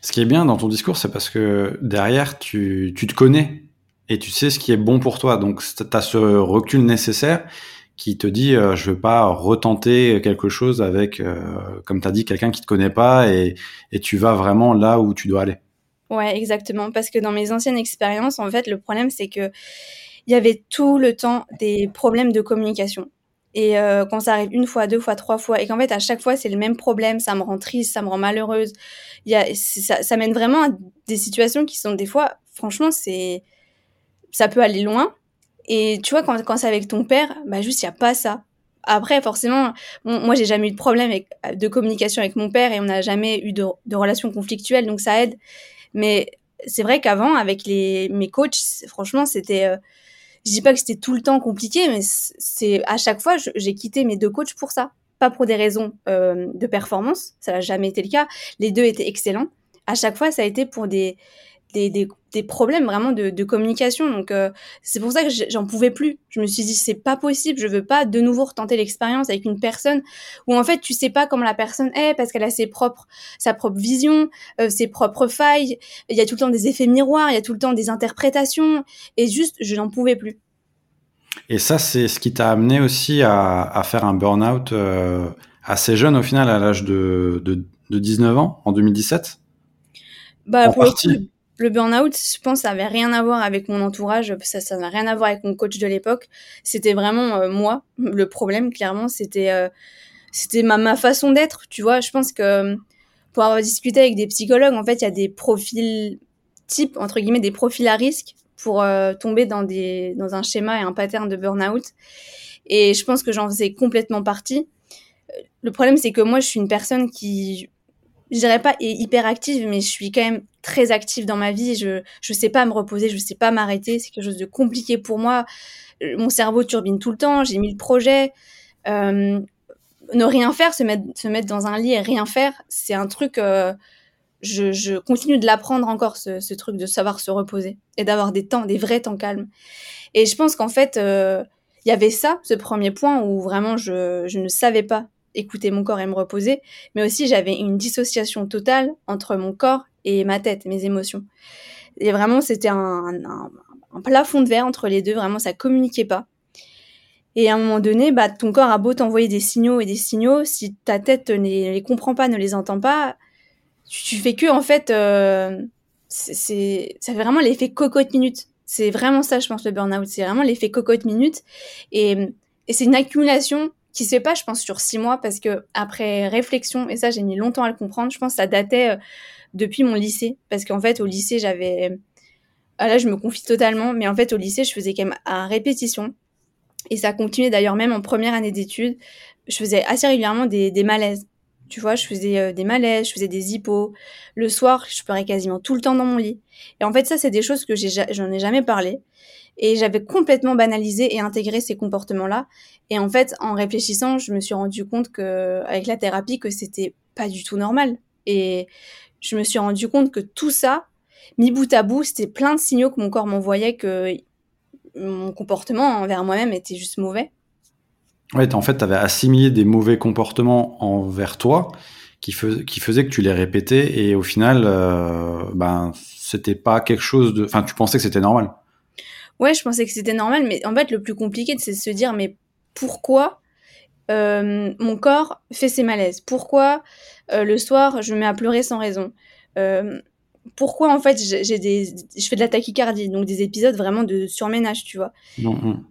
Ce qui est bien dans ton discours, c'est parce que derrière, tu, tu te connais et tu sais ce qui est bon pour toi. Donc, tu as ce recul nécessaire qui te dit euh, je veux pas retenter quelque chose avec, comme tu as dit, quelqu'un qui te connaît pas et, et tu vas vraiment là où tu dois aller. Ouais, exactement. Parce que dans mes anciennes expériences, en fait, le problème, c'est que il y avait tout le temps des problèmes de communication. Et euh, quand ça arrive une fois, deux fois, trois fois, et qu'en fait, à chaque fois, c'est le même problème, ça me rend triste, ça me rend malheureuse. Il y a, ça, mène vraiment à des situations qui sont des fois, franchement, c'est, ça peut aller loin. Et tu vois, quand, quand c'est avec ton père, bah juste, il n'y a pas ça. Après, forcément, moi, j'ai jamais eu de problème de communication avec mon père et on n'a jamais eu de, de relations conflictuelles, donc ça aide. Mais c'est vrai qu'avant, avec les, mes coachs, franchement, c'était. Euh, je dis pas que c'était tout le temps compliqué, mais c'est à chaque fois, j'ai quitté mes deux coachs pour ça. Pas pour des raisons euh, de performance, ça n'a jamais été le cas. Les deux étaient excellents. À chaque fois, ça a été pour des, des, des, des problèmes vraiment de, de communication. Donc euh, c'est pour ça que j'en pouvais plus. Je me suis dit c'est pas possible, je veux pas de nouveau retenter l'expérience avec une personne où en fait tu sais pas comment la personne est parce qu'elle a ses propres sa propre vision, euh, ses propres failles. Il y a tout le temps des effets miroirs, il y a tout le temps des interprétations et juste je n'en pouvais plus. Et ça c'est ce qui t'a amené aussi à, à faire un burn-out euh, assez jeune au final à l'âge de, de, de 19 ans en 2017. Bah, en partie le burn-out, je pense, ça avait rien à voir avec mon entourage, ça, ça rien à voir avec mon coach de l'époque. C'était vraiment euh, moi le problème. Clairement, c'était euh, c'était ma, ma façon d'être. Tu vois, je pense que pour avoir discuté avec des psychologues, en fait, il y a des profils types entre guillemets des profils à risque pour euh, tomber dans des dans un schéma et un pattern de burn-out. Et je pense que j'en faisais complètement partie. Le problème, c'est que moi, je suis une personne qui je dirais pas hyper active, mais je suis quand même très active dans ma vie. Je je sais pas me reposer, je sais pas m'arrêter. C'est quelque chose de compliqué pour moi. Euh, mon cerveau turbine tout le temps. J'ai mille projets. Euh, ne rien faire, se mettre se mettre dans un lit et rien faire, c'est un truc. Euh, je, je continue de l'apprendre encore ce, ce truc de savoir se reposer et d'avoir des temps, des vrais temps calmes. Et je pense qu'en fait, euh, il y avait ça, ce premier point où vraiment je, je ne savais pas écouter mon corps et me reposer, mais aussi j'avais une dissociation totale entre mon corps et ma tête, mes émotions. Et vraiment, c'était un, plafond de verre entre les deux, vraiment, ça communiquait pas. Et à un moment donné, bah, ton corps a beau t'envoyer des signaux et des signaux, si ta tête ne les, comprend pas, ne les entend pas, tu, fais que, en fait, euh, c'est, ça fait vraiment l'effet cocotte minute. C'est vraiment ça, je pense, le burn-out. C'est vraiment l'effet cocotte minute. Et, et c'est une accumulation qui se fait pas, je pense, sur six mois parce que après réflexion, et ça j'ai mis longtemps à le comprendre, je pense que ça datait euh, depuis mon lycée parce qu'en fait au lycée j'avais, ah là je me confie totalement, mais en fait au lycée je faisais quand même à répétition et ça continuait d'ailleurs même en première année d'études, je faisais assez régulièrement des, des malaises. Tu vois, je faisais euh, des malaises, je faisais des hippos. Le soir, je pleurais quasiment tout le temps dans mon lit. Et en fait, ça, c'est des choses que j'en ai jamais parlé. Et j'avais complètement banalisé et intégré ces comportements-là. Et en fait, en réfléchissant, je me suis rendu compte que, avec la thérapie, que c'était pas du tout normal. Et je me suis rendu compte que tout ça, mis bout à bout, c'était plein de signaux que mon corps m'envoyait que mon comportement envers moi-même était juste mauvais. Ouais, en fait, tu avais assimilé des mauvais comportements envers toi qui, fais, qui faisaient que tu les répétais et au final, euh, ben, c'était pas quelque chose de. Enfin, tu pensais que c'était normal. Ouais, je pensais que c'était normal, mais en fait, le plus compliqué, c'est de se dire, mais pourquoi euh, mon corps fait ses malaises? Pourquoi euh, le soir, je me mets à pleurer sans raison euh, Pourquoi, en fait, j'ai des, je fais de la tachycardie, donc des épisodes vraiment de surménage, tu vois non, non.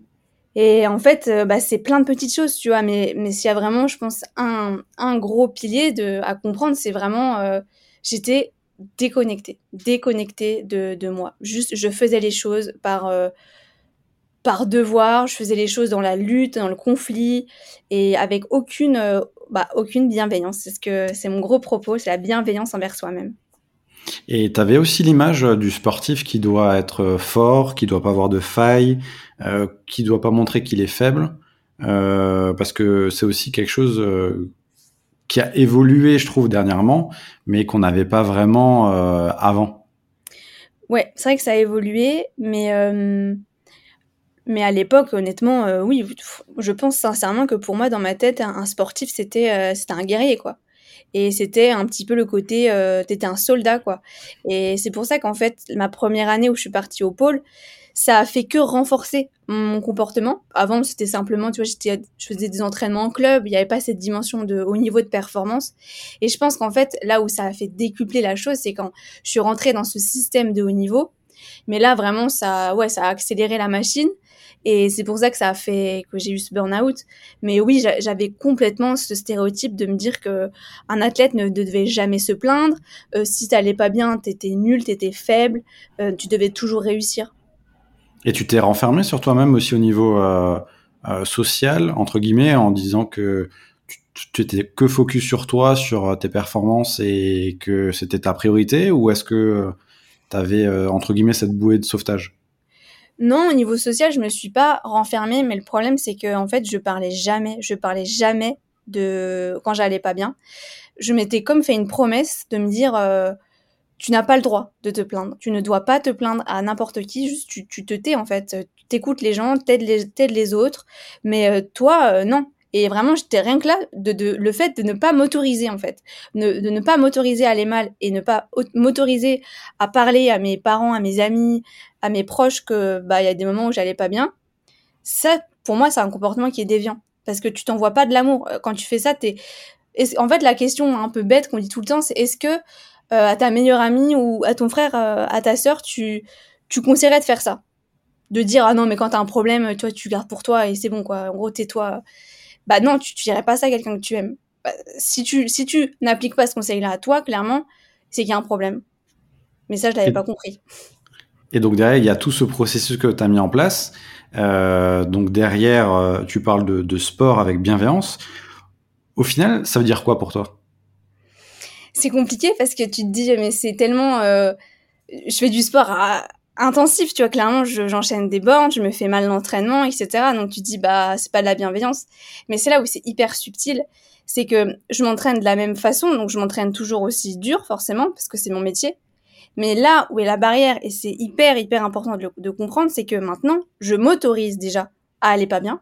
Et en fait, euh, bah, c'est plein de petites choses, tu vois, mais, mais s'il y a vraiment, je pense, un, un gros pilier de, à comprendre, c'est vraiment, j'étais déconnectée, déconnectée de, de moi. Juste, je faisais les choses par, par devoir, je faisais les choses dans la lutte, dans le conflit, et avec aucune, bah, aucune bienveillance. C'est ce que c'est mon gros propos, c'est la bienveillance envers soi-même. Et tu avais aussi l'image du sportif qui doit être fort, qui doit pas avoir de failles, euh, qui doit pas montrer qu'il est faible, euh, parce que c'est aussi quelque chose euh, qui a évolué, je trouve, dernièrement, mais qu'on n'avait pas vraiment euh, avant. Ouais, c'est vrai que ça a évolué, mais euh, mais à l'époque, honnêtement, euh, oui, je pense sincèrement que pour moi, dans ma tête, un, sportif, c'était c'était un guerrier, quoi. Et c'était un petit peu le côté, euh, t'étais un soldat, quoi. Et c'est pour ça qu'en fait, ma première année où je suis partie au pôle, ça a fait que renforcer mon comportement. Avant, c'était simplement, tu vois, j'étais, je faisais des entraînements en club, il n'y avait pas cette dimension de haut niveau de performance. Et je pense qu'en fait, là où ça a fait décupler la chose, c'est quand je suis rentrée dans ce système de haut niveau. Mais là, vraiment, ça, ouais, ça a accéléré la machine. Et c'est pour ça que ça a fait que j'ai eu ce burn-out. Mais oui, j'avais complètement ce stéréotype de me dire que un athlète ne devait jamais se plaindre. Euh, si t'allais pas bien, t'étais nul, t'étais faible, euh, tu devais toujours réussir. Et tu t'es renfermé sur toi-même aussi au niveau euh, social, entre guillemets, en disant que tu étais que focus sur toi, sur tes performances et que c'était ta priorité, ou est-ce que tu avais, entre guillemets, cette bouée de sauvetage? Non, au niveau social, je me suis pas renfermée, mais le problème, c'est que en fait, je parlais jamais, je parlais jamais de quand j'allais pas bien. Je m'étais comme fait une promesse de me dire, euh, tu n'as pas le droit de te plaindre, tu ne dois pas te plaindre à n'importe qui, juste tu, tu, te tais en fait, tu t'écoutes les gens, t'aides les, les autres, mais euh, toi, euh, non. Et vraiment, j'étais rien que là, de, de, le fait de ne pas m'autoriser, en fait. de ne pas m'autoriser à aller mal et ne pas m'autoriser à parler à mes parents, à mes amis, à mes proches que, bah, il y a des moments où j'allais pas bien. Ça, pour moi, c'est un comportement qui est déviant. Parce que tu t'envoies pas de l'amour. Euh, quand tu fais ça, t'es, en fait, la question un peu bête qu'on dit tout le temps, c'est est-ce que, euh, à ta meilleure amie ou à ton frère, euh, à ta sœur, tu, tu conseillerais de faire ça? De dire, ah non, mais quand t'as un problème, toi, tu gardes pour toi et c'est bon, quoi. En gros, tais-toi bah non, tu, tu dirais pas ça à quelqu'un que tu aimes. Bah, si tu, si tu n'appliques pas ce conseil-là à toi, clairement, c'est qu'il y a un problème. Mais ça, je l'avais pas compris. Et donc derrière, il y a tout ce processus que tu as mis en place. Euh, donc derrière, euh, tu parles de, de, sport avec bienveillance. Au final, ça veut dire quoi pour toi? C'est compliqué parce que tu te dis, mais c'est tellement... Euh, je fais du sport à, intensif, tu vois, clairement, j'enchaîne des bornes, je me fais mal l'entraînement, etc. Donc tu dis, bah, c'est pas de la bienveillance. Mais c'est là où c'est hyper subtil, c'est que je m'entraîne de la même façon, donc je m'entraîne toujours aussi dur, forcément, parce que c'est mon métier. Mais là où est la barrière, et c'est hyper, hyper important de, de comprendre, c'est que maintenant, je m'autorise déjà à aller pas bien.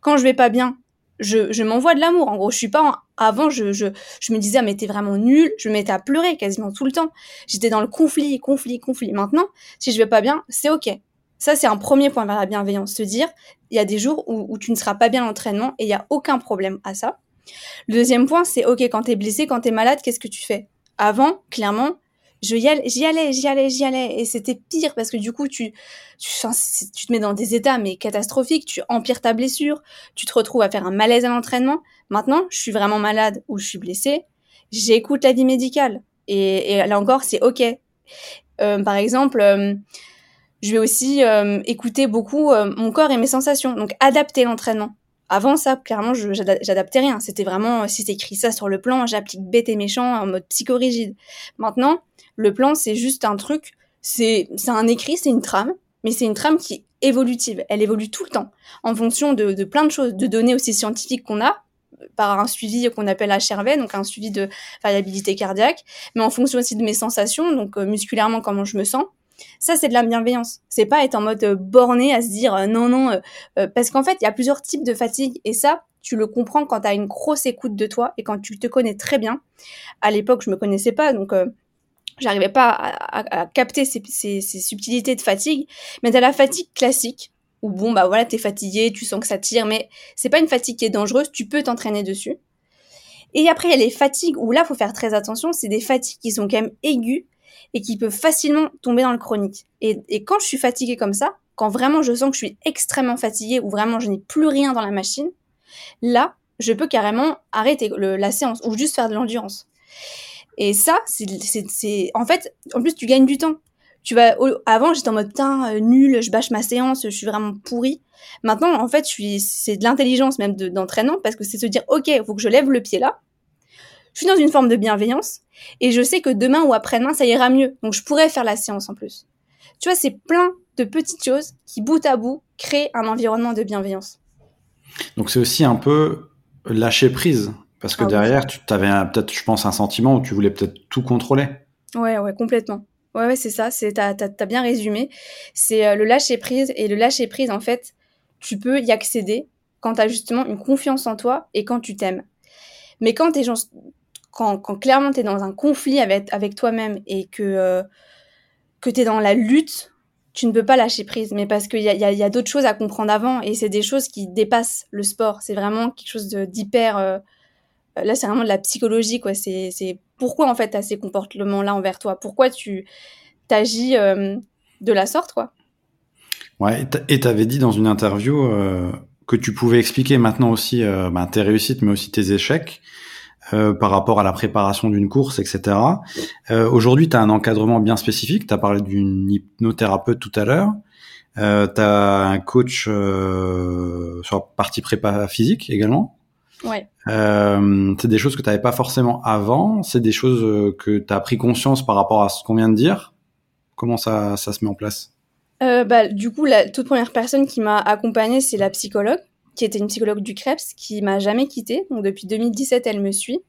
Quand je vais pas bien, je, je m'envoie de l'amour. En gros, je suis pas avant, je, je, je me disais, ah, mais t'es vraiment nul. Je me mettais à pleurer quasiment tout le temps. J'étais dans le conflit, conflit, conflit. Maintenant, si je vais pas bien, c'est ok. Ça, c'est un premier point vers la bienveillance. Se dire, il y a des jours où, où tu ne seras pas bien l'entraînement et il y a aucun problème à ça. Le deuxième point, c'est ok, quand t'es blessé, quand t'es malade, qu'est-ce que tu fais? Avant, clairement, j'y allais, j'y allais, j'y allais, et c'était pire parce que du coup tu, tu, tu te mets dans des états mais catastrophiques, tu empires ta blessure, tu te retrouves à faire un malaise à l'entraînement. Maintenant, je suis vraiment malade ou je suis blessée, j'écoute l'avis médical et, et, là encore c'est ok. Euh, par exemple, euh, je vais aussi euh, écouter beaucoup euh, mon corps et mes sensations, donc adapter l'entraînement. Avant ça, clairement, j'adaptais rien. C'était vraiment, si c'est écrit ça sur le plan, j'applique bête et méchant en mode psychorigide. Maintenant, le plan, c'est juste un truc, c'est un écrit, c'est une trame, mais c'est une trame qui est évolutive. Elle évolue tout le temps, en fonction de, de plein de choses, de données aussi scientifiques qu'on a, par un suivi qu'on appelle HRV, donc un suivi de variabilité cardiaque, mais en fonction aussi de mes sensations, donc euh, musculairement comment je me sens. Ça, c'est de la bienveillance. C'est pas être en mode euh, borné à se dire euh, non, non, parce qu'en fait, il y a plusieurs types de fatigue, et ça, tu le comprends quand tu as une grosse écoute de toi et quand tu te connais très bien. À l'époque, je me connaissais pas, donc j'arrivais pas à, capter ces, subtilités de fatigue, mais t'as la fatigue classique, où bon, bah voilà, t'es fatigué, tu sens que ça tire, mais c'est pas une fatigue qui est dangereuse, tu peux t'entraîner dessus. Et après, il y a les fatigues où là, faut faire très attention, c'est des fatigues qui sont quand même aiguës et qui peuvent facilement tomber dans le chronique. Et, quand je suis fatiguée comme ça, quand vraiment je sens que je suis extrêmement fatiguée ou vraiment je n'ai plus rien dans la machine, là, je peux carrément arrêter la séance ou juste faire de l'endurance. Et ça, c'est, en fait, en plus, tu gagnes du temps. Tu vas, avant, j'étais en mode, putain, euh, nul, je bâche ma séance, je suis vraiment pourri. Maintenant, en fait, c'est de l'intelligence même d'entraînement parce que c'est se dire, OK, faut que je lève le pied là. Je suis dans une forme de bienveillance et je sais que demain ou après-demain, ça ira mieux. Donc, je pourrais faire la séance en plus. Tu vois, c'est plein de petites choses qui, bout à bout, créent un environnement de bienveillance. Donc, c'est aussi un peu lâcher prise parce que ah derrière, tu avais peut-être, je pense, un sentiment où tu voulais peut-être tout contrôler. Ouais, ouais, complètement. Ouais, ouais, c'est ça. C'est, t'as, t'as, bien résumé. C'est euh, le lâcher prise. Et le lâcher prise, en fait, tu peux y accéder quand tu as justement une confiance en toi et quand tu t'aimes. Mais quand t'es, quand, clairement tu es dans un conflit avec, toi-même et que, euh, que tu es dans la lutte, tu ne peux pas lâcher prise. Mais parce qu'il y a, d'autres choses à comprendre avant et c'est des choses qui dépassent le sport. C'est vraiment quelque chose d'hyper. Euh, là, c'est vraiment de la psychologie, quoi. C'est pourquoi, en fait, tu as ces comportements-là envers toi? Pourquoi tu t'agis euh, de la sorte, quoi? Ouais, et tu avais dit dans une interview euh, que tu pouvais expliquer maintenant aussi euh, bah, tes réussites, mais aussi tes échecs. Euh, par rapport à la préparation d'une course, etc. Euh, Aujourd'hui, tu as un encadrement bien spécifique. Tu as parlé d'une hypnothérapeute tout à l'heure. Euh, tu as un coach euh, sur la partie prépa physique également. Ouais. Euh, c'est des choses que tu n'avais pas forcément avant. C'est des choses que tu as pris conscience par rapport à ce qu'on vient de dire. Comment ça, ça se met en place? Euh, bah, Du coup, la toute première personne qui m'a accompagnée, c'est la psychologue qui était une psychologue du Krebs, qui m'a jamais quittée. Donc depuis 2017, elle me suit.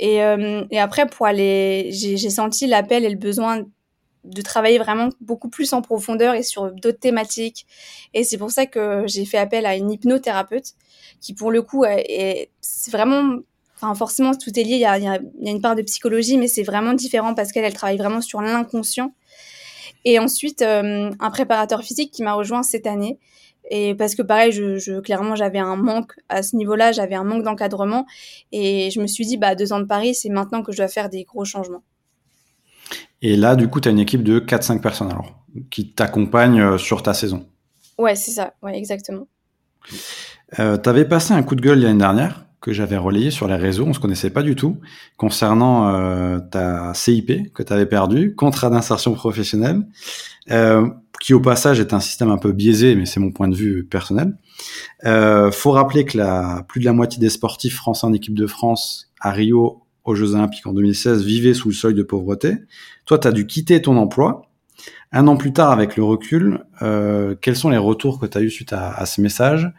Et, euh, et après, pour aller, j'ai senti l'appel et le besoin de travailler vraiment beaucoup plus en profondeur et sur d'autres thématiques. Et c'est pour ça que j'ai fait appel à une hypnothérapeute qui, pour le coup, est, c'est vraiment, enfin forcément, tout est lié. Il y a, il y a, il y a une part de psychologie, mais c'est vraiment différent parce qu'elle, elle travaille vraiment sur l'inconscient. Et ensuite, euh, un préparateur physique qui m'a rejoint cette année et parce que pareil, je, je clairement j'avais un manque à ce niveau-là, j'avais un manque d'encadrement et je me suis dit bah deux ans de Paris, c'est maintenant que je dois faire des gros changements. Et là, du coup, tu as une équipe de 4-5 personnes alors qui t'accompagnent euh, sur ta saison. Ouais, c'est ça, ouais, exactement. Euh, tu avais passé un coup de gueule l'année dernière que j'avais relayé sur les réseaux, on se connaissait pas du tout, concernant euh, ta CIP que tu avais perdu, contrat d'insertion professionnelle. Euh, qui au passage est un système un peu biaisé, mais c'est mon point de vue personnel. Euh, faut rappeler que la, plus de la moitié des sportifs français en équipe de France à Rio aux Jeux Olympiques en 2016 vivaient sous le seuil de pauvreté. Toi, tu as dû quitter ton emploi. Un an plus tard, avec le recul, euh, quels sont les retours que tu as eu suite à, à ce message?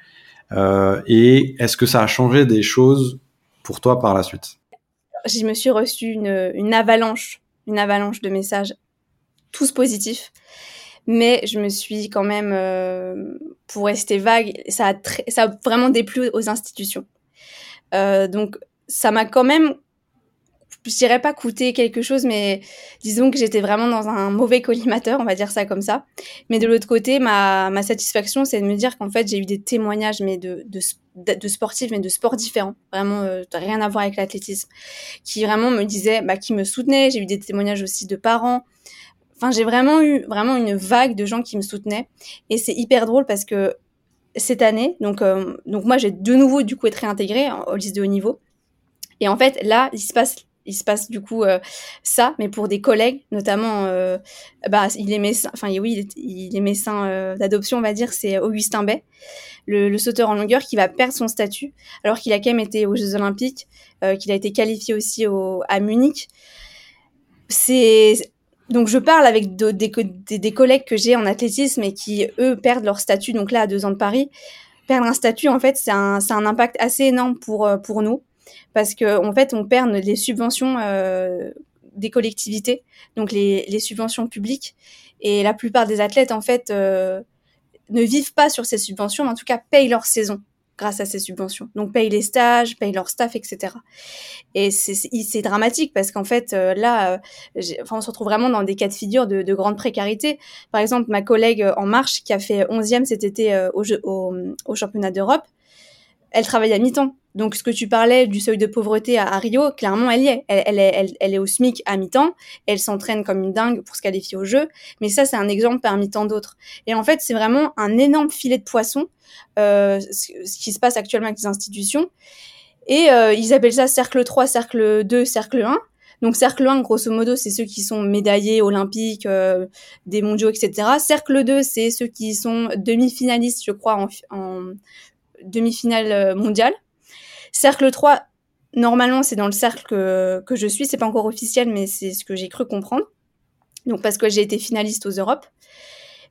Euh, Et est-ce que ça a changé des choses pour toi par la suite? Je me suis reçu une, une avalanche, une avalanche de messages, tous positifs mais je me suis quand même, euh, pour rester vague, ça a, vraiment déplu aux institutions. Euh, donc, ça m'a quand même, je dirais pas coûté quelque chose, mais disons que j'étais vraiment dans un mauvais collimateur, on va dire ça comme ça. Mais de l'autre côté, ma, satisfaction, c'est de me dire qu'en fait, j'ai eu des témoignages, mais de, sportifs, mais de sports différents, vraiment euh, rien à voir avec l'athlétisme, qui vraiment me disaient, bah, qui me soutenaient. J'ai eu des témoignages aussi de parents Enfin, j'ai vraiment eu vraiment une vague de gens qui me soutenaient. Et c'est hyper drôle parce que cette année, donc, euh, moi, j'ai de nouveau, du coup, été réintégrée au lycée de haut niveau. Et en fait, là, il se passe il se passe du coup euh, ça, mais pour des collègues, notamment, euh, bah, il est médecin, enfin oui, il est, médecin d'adoption, on va dire, c'est Augustin Bay, le, sauteur en longueur, qui va perdre son statut, alors qu'il a quand même été aux Jeux Olympiques, qu'il a été qualifié aussi au, à Munich. C'est donc je parle avec de, des, des, collègues que j'ai en athlétisme et qui, eux, perdent leur statut. Donc là, à deux ans de Paris, perdre un statut, en fait, c'est un, un impact assez énorme pour, euh, pour nous. Parce qu'en en fait, on perd les subventions euh, des collectivités, donc les, les, subventions publiques. Et la plupart des athlètes, en fait, euh, ne vivent pas sur ces subventions, mais en tout cas payent leur saison grâce à ces subventions. Donc payent les stages, payent leur staff, etc. Et c'est dramatique parce qu'en fait euh, là, euh, enfin, on se retrouve vraiment dans des cas de figure de, de, grande précarité. Par exemple, ma collègue euh, En Marche qui a fait 11e cet été au, au championnat d'Europe, elle travaille à mi-temps. Donc, ce que tu parlais du seuil de pauvreté à, Rio, clairement, elle y est. Elle, elle, est, elle, est au SMIC à mi-temps. Elle s'entraîne comme une dingue pour se qualifier au jeu. Mais ça, c'est un exemple parmi tant d'autres. Et en fait, c'est vraiment un énorme filet de poisson, euh, ce, qui se passe actuellement avec les institutions. Et euh, ils appellent ça cercle 3, cercle 2, cercle 1. Donc cercle 1, grosso modo, c'est ceux qui sont médaillés olympiques, euh, des mondiaux, etc. Cercle 2, c'est ceux qui sont demi-finalistes, je crois, en, en demi-finale euh, mondiale. Cercle 3, normalement, c'est dans le cercle que, que je suis. C'est pas encore officiel, mais c'est ce que j'ai cru comprendre. Donc, parce que j'ai été finaliste aux Europes.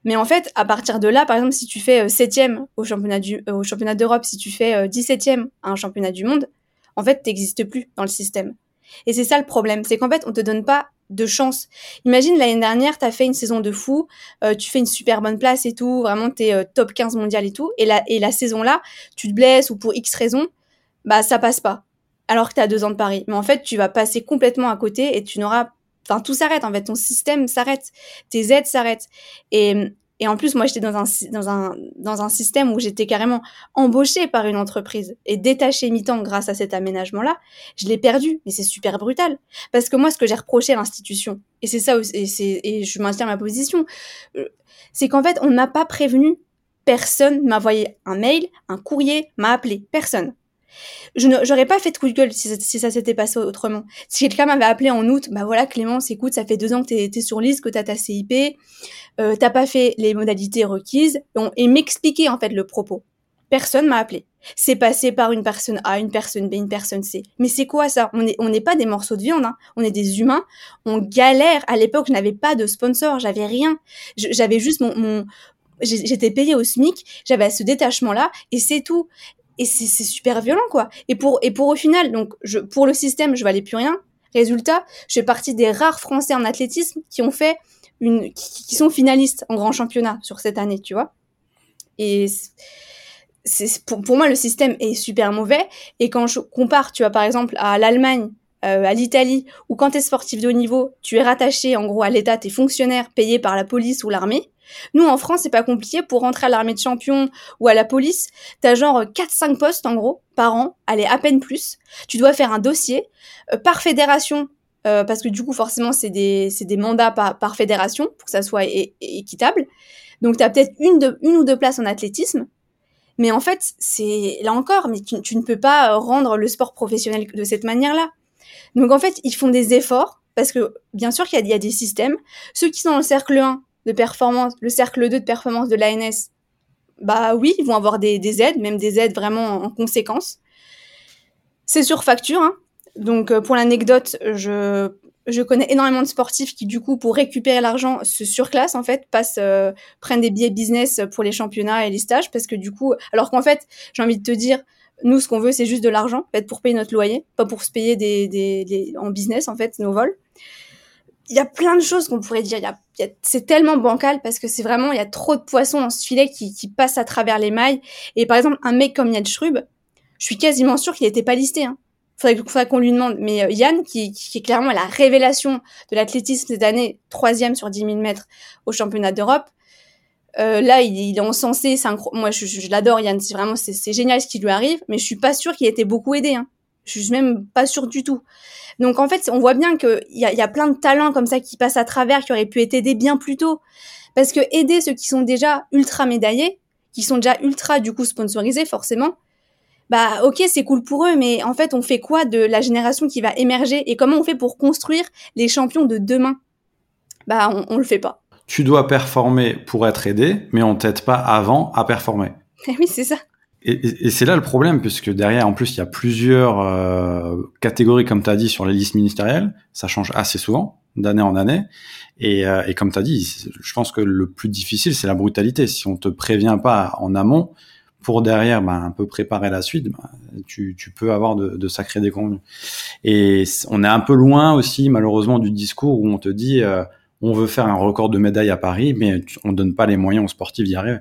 Mais en fait, à partir de là, par exemple, si tu fais 7 euh, au championnat du, euh, au championnat d'Europe, si tu fais 17e à un championnat du monde, en fait, t'existes plus dans le système. Et c'est ça le problème, c'est qu'en fait, on te donne pas de chance. Imagine l'année dernière, tu as fait une saison de fou, euh, tu fais une super bonne place et tout, vraiment tu es euh, top 15 mondial et tout, et la, et la saison là, tu te blesses ou pour X raison, bah ça passe pas. alors que tu as deux ans de Paris. Mais en fait, tu vas passer complètement à côté et tu n'auras... Enfin, tout s'arrête, en fait. Ton système s'arrête. Tes aides s'arrêtent. Et, et en plus, moi, j'étais dans un, dans, un, dans un système où j'étais carrément embauchée par une entreprise et détachée mi-temps grâce à cet aménagement-là. Je l'ai perdu, mais c'est super brutal. Parce que moi, ce que j'ai reproché à l'institution, et c'est ça, et, et je maintiens ma position, euh, c'est qu'en fait, on n'a pas prévenu personne m'a envoyé un mail, un courrier, m'a appelé. Personne. Je n'aurais pas fait de coup de gueule si, ça s'était passé autrement. Si quelqu'un m'avait appelé en août, bah voilà Clémence, écoute, ça fait deux ans que t'es es sur liste, que t'as ta CIP, euh, t'as pas fait les modalités requises, et, m'expliquer en fait le propos. Personne m'a appelé. C'est passé par une personne A, une personne B, une personne C. Mais c'est quoi ça? On n'est on n'est pas des morceaux de viande, hein. on est des humains. On galère. À l'époque, je n'avais pas de sponsor, j'avais rien. J'avais juste mon, mon j'étais payée au SMIC, j'avais ce détachement-là, et c'est tout et c'est super violent quoi. Et pour et pour au final donc pour le système je valais plus rien. Résultat, je fais partie des rares Français en athlétisme qui ont fait une qui, sont finalistes en grand championnat sur cette année, tu vois. Et c'est pour, pour moi le système est super mauvais et quand je compare, tu vois par exemple à l'Allemagne euh, à l'Italie, où quand tu es sportif de haut niveau, tu es rattaché en gros à l'État, tu es fonctionnaire payé par la police ou l'armée. Nous, en France, c'est pas compliqué. Pour rentrer à l'armée de champion ou à la police, t'as genre 4-5 postes, en gros, par an. Allez, à peine plus. Tu dois faire un dossier euh, par fédération, euh, parce que du coup, forcément, c'est des, des mandats par, fédération pour que ça soit équitable. Donc, t'as peut-être une, une ou deux places en athlétisme. Mais en fait, c'est là encore, mais tu, tu, ne peux pas rendre le sport professionnel de cette manière-là. Donc en fait, ils font des efforts parce que bien sûr qu'il y, y, a des systèmes. Ceux qui sont dans le cercle 1, de performance, le cercle 2 de performance de l'ANS, bah oui, ils vont avoir des, aides, même des aides vraiment en, conséquence. C'est sur facture. Hein. Donc euh, pour l'anecdote, je, je connais énormément de sportifs qui du coup pour récupérer l'argent se surclassent en fait, euh, prennent des billets business pour les championnats et les stages parce que du coup, alors qu'en fait, j'ai envie de te dire, nous ce qu'on veut c'est juste de l'argent, pour payer notre loyer, pas pour se payer des, des en business en fait nos vols il y a plein de choses qu'on pourrait dire. C'est tellement bancal parce que c'est vraiment, il y a trop de poissons dans ce filet qui, qui passent à travers les mailles. Et par exemple, un mec comme Yann Schrub, je suis quasiment sûre qu'il n'était pas listé. Hein. Faudrait, faudrait qu'on lui demande. Mais euh, Yann, qui, qui, est clairement la révélation de l'athlétisme cette année, troisième sur 10 000 mètres au championnat d'Europe, euh, là, il, il, est encensé. C'est Moi, je, je, l'adore, Yann. C'est vraiment, c'est, génial ce qui lui arrive. Mais je suis pas sûre qu'il ait été beaucoup aidé. Hein. Je suis même pas sûre du tout. Donc en fait, on voit bien qu'il y a, y a plein de talents comme ça qui passent à travers, qui auraient pu être aidés bien plus tôt. Parce que aider ceux qui sont déjà ultra médaillés, qui sont déjà ultra du coup sponsorisés forcément, bah ok c'est cool pour eux, mais en fait on fait quoi de la génération qui va émerger et comment on fait pour construire les champions de demain? Bah on, on le fait pas. Tu dois performer pour être aidé, mais on t'aide pas avant à performer. oui c'est ça. Et, et c'est là le problème, puisque derrière, en plus, il y a plusieurs euh, catégories, comme tu as dit, sur les listes ministérielles. Ça change assez souvent, d'année en année. Et, euh, et comme tu as dit, je pense que le plus difficile, c'est la brutalité. Si on te prévient pas en amont, pour derrière ben, un peu préparer la suite, ben, tu, tu, peux avoir de, de sacrés déconvenus. Et on est un peu loin aussi, malheureusement, du discours où on te dit euh, on veut faire un record de médailles à Paris, mais on donne pas les moyens aux sportifs d'y arriver.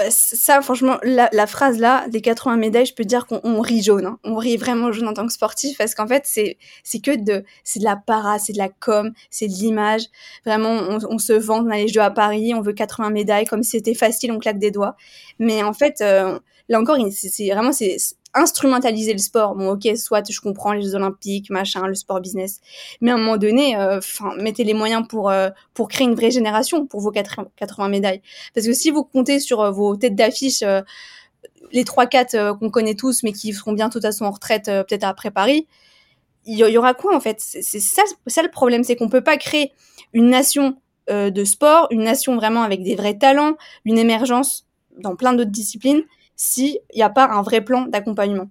Bah, ça, franchement, la, phrase là, des 80 médailles, je peux dire qu'on rit jaune. Hein. On rit vraiment jaune en tant que sportif parce qu'en fait, c'est que de c'est de la para, c'est de la com, c'est de l'image. Vraiment, on, on, se vante, on a les Jeux à Paris, on veut 80 médailles, comme si c'était facile, on claque des doigts. Mais en fait, euh, là encore, c'est vraiment c'est instrumentaliser le sport. Bon, ok, soit je comprends les Jeux Olympiques, machin, le sport business, mais à un moment donné, euh, mettez les moyens pour euh, pour créer une vraie génération pour vos 80, médailles. Parce que si vous comptez sur euh, vos têtes d'affiche, les trois quatre qu'on connaît tous, mais qui seront bientôt à son retraite peut-être après Paris, il y, aura quoi en fait? C'est ça, ça le problème, c'est qu'on peut pas créer une nation de sport, une nation vraiment avec des vrais talents, une émergence dans plein d'autres disciplines s'il n'y a pas un vrai plan d'accompagnement.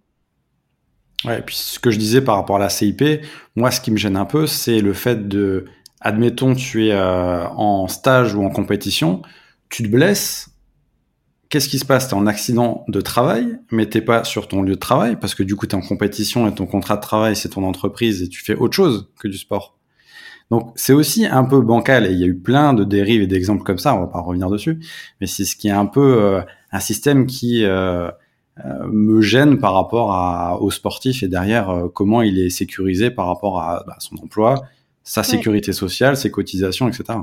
Ouais, et puis ce que je disais par rapport à la CIP, moi ce qui me gêne un peu, c'est le fait de, admettons, tu es euh, en stage ou en compétition, tu te blesses, qu'est-ce qui se passe? Tu es en accident de travail, mais t'es pas sur ton lieu de travail, parce que du coup tu es en compétition et ton contrat de travail c'est ton entreprise et tu fais autre chose que du sport. Donc c'est aussi un peu bancal et il y a eu plein de dérives et d'exemples comme ça, on va pas revenir dessus, mais c'est ce qui est un peu euh, un système qui euh, me gêne par rapport à, au sportif et derrière comment il est sécurisé par rapport à bah, son emploi, sa sécurité sociale, ses cotisations, etc.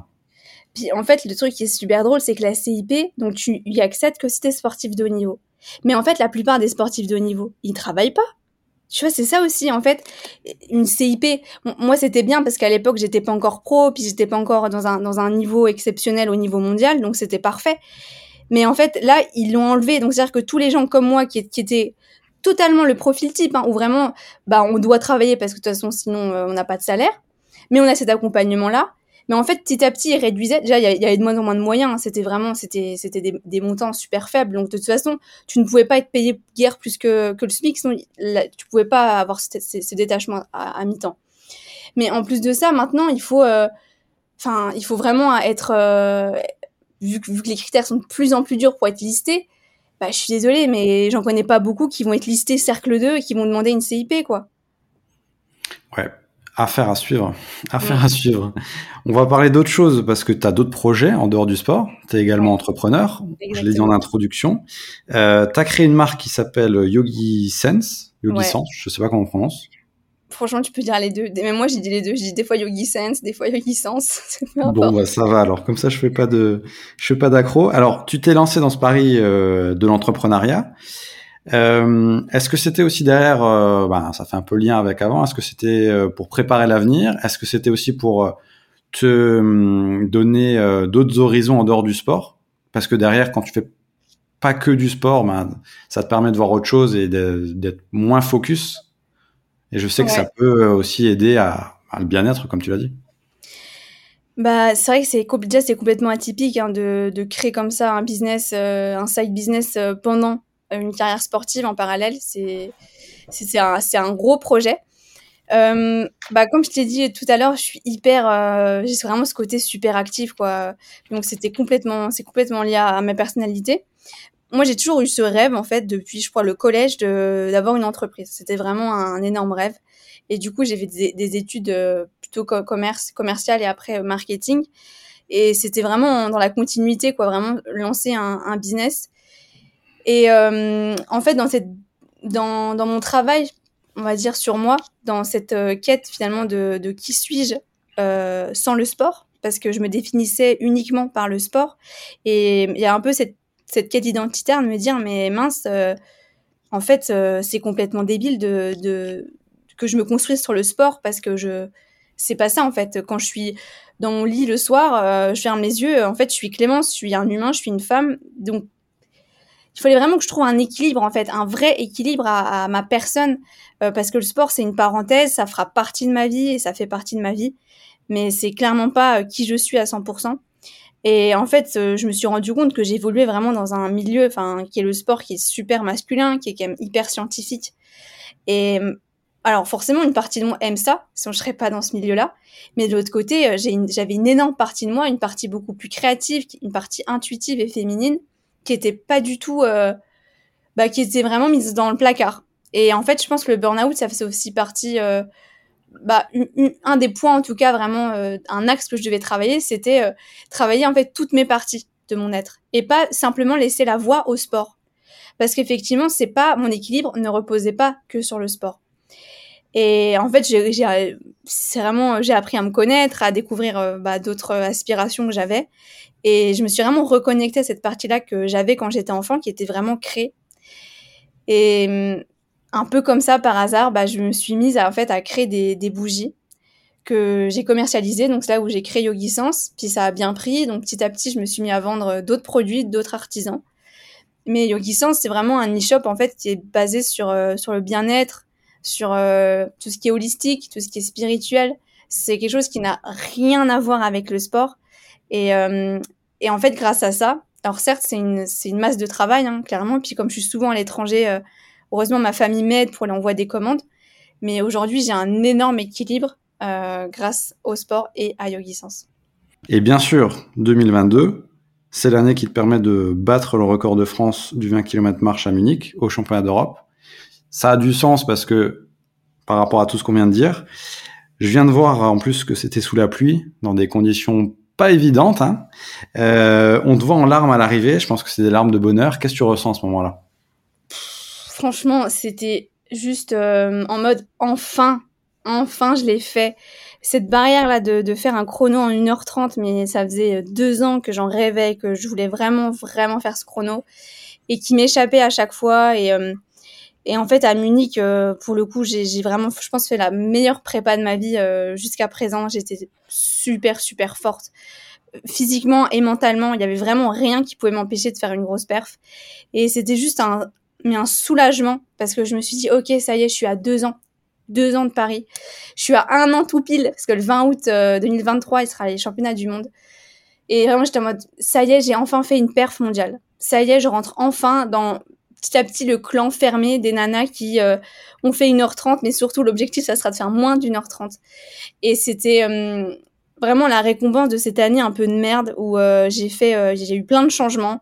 Puis en fait, le truc qui est super drôle, c'est que la CIP, donc tu y accèdes que si t'es sportif de haut niveau. Mais en fait, la plupart des sportifs de haut niveau, ils travaillent pas. Tu vois, c'est ça aussi, en fait. Une CIP, moi, c'était bien parce qu'à l'époque, j'étais pas encore pro, puis j'étais pas encore dans un, dans un niveau exceptionnel au niveau mondial, donc c'était parfait. Mais en fait, là, ils l'ont enlevé. Donc, c'est-à-dire que tous les gens comme moi qui, qui étaient totalement le profil type, hein, où vraiment, bah, on doit travailler parce que de toute façon, sinon, euh, on n'a pas de salaire. Mais on a cet accompagnement-là. Mais en fait, petit à petit, ils réduisaient. Déjà, il y, avait de moins en moins de moyens. Hein. C'était vraiment, c'était, c'était des, montants super faibles. Donc, de toute façon, tu ne pouvais pas être payé guère plus que, que le SMIC. Sinon, tu pouvais pas avoir ces, ces, détachements à, mi-temps. Mais en plus de ça, maintenant, il faut, euh, enfin, il faut vraiment être, euh, vu, que, vu que les critères sont de plus en plus durs pour être listés. Bah, je suis désolée, mais j'en connais pas beaucoup qui vont être listés cercle 2 et qui vont demander une CIP, quoi. Ouais, Affaire à suivre. Affaire à suivre. On va parler d'autres choses parce que tu as d'autres projets en dehors du sport. Tu es également entrepreneur. Je l'ai dit en introduction. Euh, tu as créé une marque qui s'appelle Yogi Sense. Yogi Sense, je sais pas comment on prononce. Franchement, tu peux dire les deux. Mais moi, j'ai dit les deux. Je dis des fois Yogi Sense, des fois Yogi Sense. bon, bah, ça va alors. Comme ça, je fais pas de, je fais pas d'accro. Alors, tu t'es lancé dans ce pari euh, de l'entrepreneuriat. Euh, est-ce que c'était aussi derrière, euh, bah, ça fait un peu lien avec avant, est-ce que c'était euh, pour préparer l'avenir? Est-ce que c'était aussi pour euh, te hum, donner d'autres horizons en dehors du sport? Parce que derrière, quand tu fais pas que du sport, bah, ça te permet de voir autre chose et d'être moins focus. Et je sais que ça peut aussi aider à, à le bien-être, comme tu l'as dit. Bah, c'est vrai que c'est déjà c'est complètement atypique hein, de, de, créer comme ça un business, un side business pendant une carrière sportive en parallèle. C'est un, un gros projet. Euh, bah, comme je t'ai dit tout à l'heure, je suis hyper, euh, j'ai vraiment ce côté super actif, quoi. Donc c'était complètement, c'est complètement lié à, ma personnalité. Moi, j'ai toujours eu ce rêve, en fait, depuis, je crois, le collège, d'avoir une entreprise. C'était vraiment un, énorme rêve. Et du coup, j'ai fait des, études euh, plutôt commerce, commercial et après marketing. Et c'était vraiment dans la continuité, quoi, vraiment lancer un business et euh, en fait, dans, cette, dans, dans mon travail, on va dire sur moi, dans cette euh, quête finalement de, de qui suis-je euh, sans le sport, parce que je me définissais uniquement par le sport. Et il y a un peu cette, cette quête identitaire de me dire, mais mince, en fait, c'est complètement débile de, de, que je me construise sur le sport, parce que je c'est pas ça en fait. Quand je suis dans mon lit le soir, je ferme les yeux, en fait, je suis Clémence, je suis un humain, je suis une femme, donc il fallait vraiment que je trouve un équilibre en fait, un vrai équilibre à, ma personne, euh, parce que le sport c'est une parenthèse, ça fera partie de ma vie et ça fait partie de ma vie, mais c'est clairement pas euh, qui je suis à 100%. Et en fait, euh, je me suis rendu compte que j'évoluais vraiment dans un milieu, enfin, qui est le sport, qui est super masculin, qui est quand même hyper scientifique. Et alors forcément, une partie de moi aime ça, sinon je serais pas dans ce milieu-là. Mais de l'autre côté, j'avais une énorme partie de moi, une partie beaucoup plus créative, une partie intuitive et féminine, qui était pas du tout, euh, bah, qui était vraiment mise dans le placard. Et en fait, je pense que le burn-out, ça faisait aussi partie, euh, bah, un des points en tout cas vraiment, euh, un axe que je devais travailler, c'était travailler en fait toutes mes parties de mon être et pas simplement laisser la voix au sport. Parce qu'effectivement, c'est pas mon équilibre ne reposait pas que sur le sport. Et en fait, j'ai, vraiment, j'ai appris à me connaître, à découvrir bah, d'autres aspirations que j'avais. Et je me suis vraiment reconnectée à cette partie-là que j'avais quand j'étais enfant, qui était vraiment créée. Et hum, un peu comme ça, par hasard, bah, je me suis mise à, en fait, à créer des, des bougies que j'ai commercialisées. Donc, c'est là où j'ai créé Yogi Sense. Puis ça a bien pris. Donc, petit à petit, je me suis mis à vendre d'autres produits, d'autres artisans. Mais Yogi Sense, c'est vraiment un e-shop, en fait, qui est basé sur, euh, sur le bien-être, sur euh, tout ce qui est holistique, tout ce qui est spirituel. C'est quelque chose qui n'a rien à voir avec le sport. Et, euh, en fait, grâce à ça, alors certes, c'est une, masse de travail, hein, clairement. Puis comme je suis souvent à l'étranger, euh, heureusement, ma famille m'aide pour l'envoi des commandes. Mais aujourd'hui, j'ai un énorme équilibre grâce au sport et à Yogi Sense. Et bien sûr, 2022, c'est l'année qui te permet de battre le record de France du 20 km marche à Munich au championnat d'Europe. Ça a du sens parce que, par rapport à tout ce qu'on vient de dire, je viens de voir en plus que c'était sous la pluie, dans des conditions pas évidente. Hein. Euh, on te voit en larmes à l'arrivée. Je pense que c'est des larmes de bonheur. Qu'est-ce que tu ressens à ce moment-là? Franchement, c'était juste en mode enfin, enfin je l'ai fait. Cette barrière là de, de, faire un chrono en 1h30, mais ça faisait deux ans que j'en rêvais, que je voulais vraiment, vraiment faire ce chrono et qui m'échappait à chaque fois. Et, euh, et en fait, à Munich, euh, pour le coup, j'ai vraiment, je pense, fait la meilleure prépa de ma vie euh, jusqu'à présent. J'étais super, super forte. Physiquement et mentalement, il y avait vraiment rien qui pouvait m'empêcher de faire une grosse perf. Et c'était juste un, mais un soulagement parce que je me suis dit, ok, ça y est, je suis à deux ans deux ans de Paris. Je suis à un an tout pile, parce que le 20 août 2023, il sera les championnats du monde. Et vraiment, j'étais en mode, ça y est, j'ai enfin fait une perf mondiale ça y est, je rentre enfin dans petit à petit le clan fermé des nanas qui euh, ont fait 1h30, mais surtout l'objectif, ça sera de faire moins d'une heure 30. Et c'était euh, vraiment la récompense de cette année un peu de merde où euh, j'ai fait, j'ai eu plein de changements,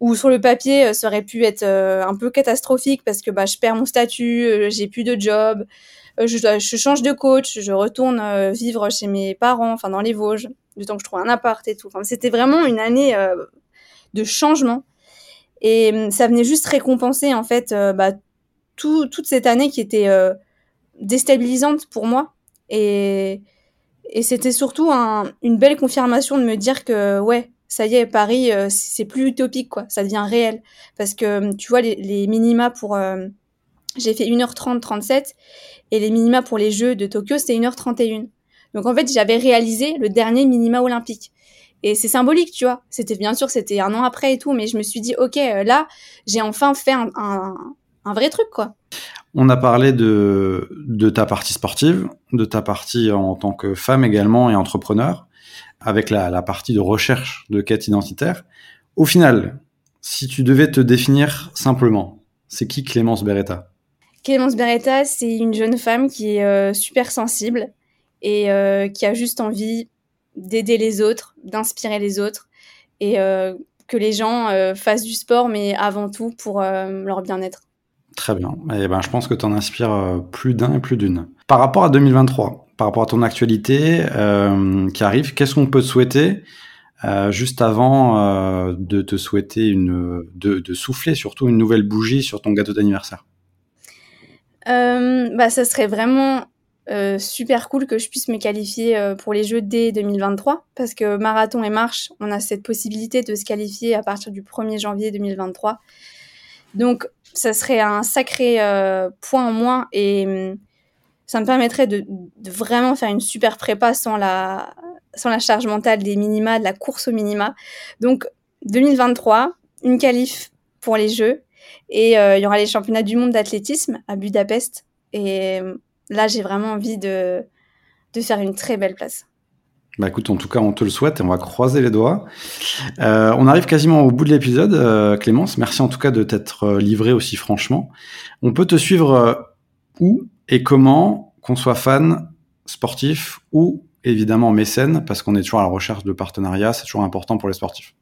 où sur le papier, ça aurait pu être un peu catastrophique parce que bah, je perds mon statut, j'ai plus de job, je, je, change de coach, je retourne vivre chez mes parents, enfin dans les Vosges, du temps que je trouve un appart et tout. Enfin, c'était vraiment une année de changement. Et hum, ça venait juste récompenser en fait euh, bah, tout, toute cette année qui était euh, déstabilisante pour moi. Et, c'était surtout un, une belle confirmation de me dire que ouais, ça y est, Paris, euh, c'est plus utopique, quoi. Ça devient réel. Parce que hum, tu vois, les, les minima pour... j'ai fait 1h30, 37. Et les minima pour les Jeux de Tokyo, c'était 1h31. Donc en fait, j'avais réalisé le dernier minima olympique. Et c'est symbolique, tu vois. C'était bien sûr, c'était un an après et tout, mais je me suis dit, ok, euh, là, j'ai enfin fait un, un, vrai truc, quoi. On a parlé de, de ta partie sportive, de ta partie en tant que femme également et entrepreneur, avec la, la partie de recherche de quête identitaire. Au final, si tu devais te définir simplement, c'est qui Clémence Beretta? Clémence Beretta, c'est une jeune femme qui est euh, super sensible et euh, qui a juste envie d'aider les autres, d'inspirer les autres et euh, que les gens euh, fassent du sport, mais avant tout pour euh, leur bien-être. Très bien. Et eh ben, je pense que tu en inspires plus d'un et plus d'une. Par rapport à 2023, par rapport à ton actualité qui arrive, qu'est-ce qu'on peut te souhaiter juste avant de te souhaiter une, de, de, souffler surtout une nouvelle bougie sur ton gâteau d'anniversaire? Bah, ça serait vraiment euh, super cool que je puisse me qualifier euh, pour les Jeux dès 2023 parce que marathon et marche, on a cette possibilité de se qualifier à partir du 1er janvier 2023. Donc ça serait un sacré euh, point en moins et hum, ça me permettrait de, vraiment faire une super prépa sans la, sans la charge mentale des minima, de la course au minima. Donc 2023, une qualif pour les Jeux et il y aura les championnats du monde d'athlétisme à Budapest et hum, là, j'ai vraiment envie de, de faire une très belle place. Bah écoute, en tout cas, on te le souhaite et on va croiser les doigts. Euh, on arrive quasiment au bout de l'épisode, euh, Clémence. Merci en tout cas de t'être euh, livré aussi franchement. On peut te suivre où et comment, qu'on soit fan, sportif ou évidemment mécène, parce qu'on est toujours à la recherche de partenariats, c'est toujours important pour les sportifs.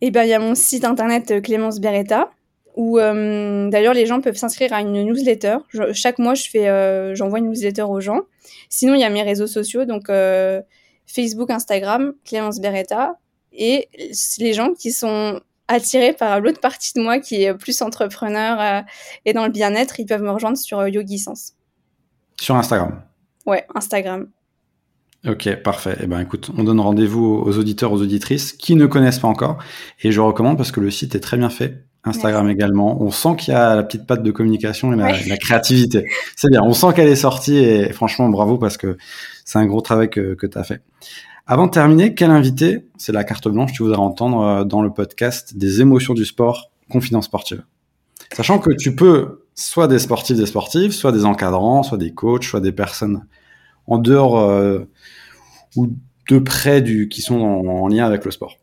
Eh ben, il y a mon site internet Clémence Beretta, où euh, d'ailleurs les gens peuvent s'inscrire à une newsletter. chaque mois, je fais, euh, j'envoie une newsletter aux gens. Sinon, il y a mes réseaux sociaux, donc euh, Facebook, Instagram, Clémence Beretta, et les gens qui sont attirés par l'autre partie de moi qui est plus entrepreneur et dans le bien-être, ils peuvent me rejoindre sur Yogi Sense. Sur Instagram. Ouais, Instagram. Ok, parfait. Eh ben, écoute, on donne rendez-vous aux auditeurs, aux auditrices qui ne connaissent pas encore. Et je recommande parce que le site est très bien fait. Instagram également. On sent qu'il y a la petite patte de communication et la, créativité. C'est bien. On sent qu'elle est sortie et franchement, bravo parce que c'est un gros travail que, que tu as fait. Avant de terminer, quel invité, c'est la carte blanche, tu voudrais entendre euh, dans le podcast des émotions du sport, confidence sportive? Sachant que tu peux soit des sportifs, des sportives, soit des encadrants, soit des coachs, soit des personnes en dehors euh, ou de près du, qui sont en lien avec le sport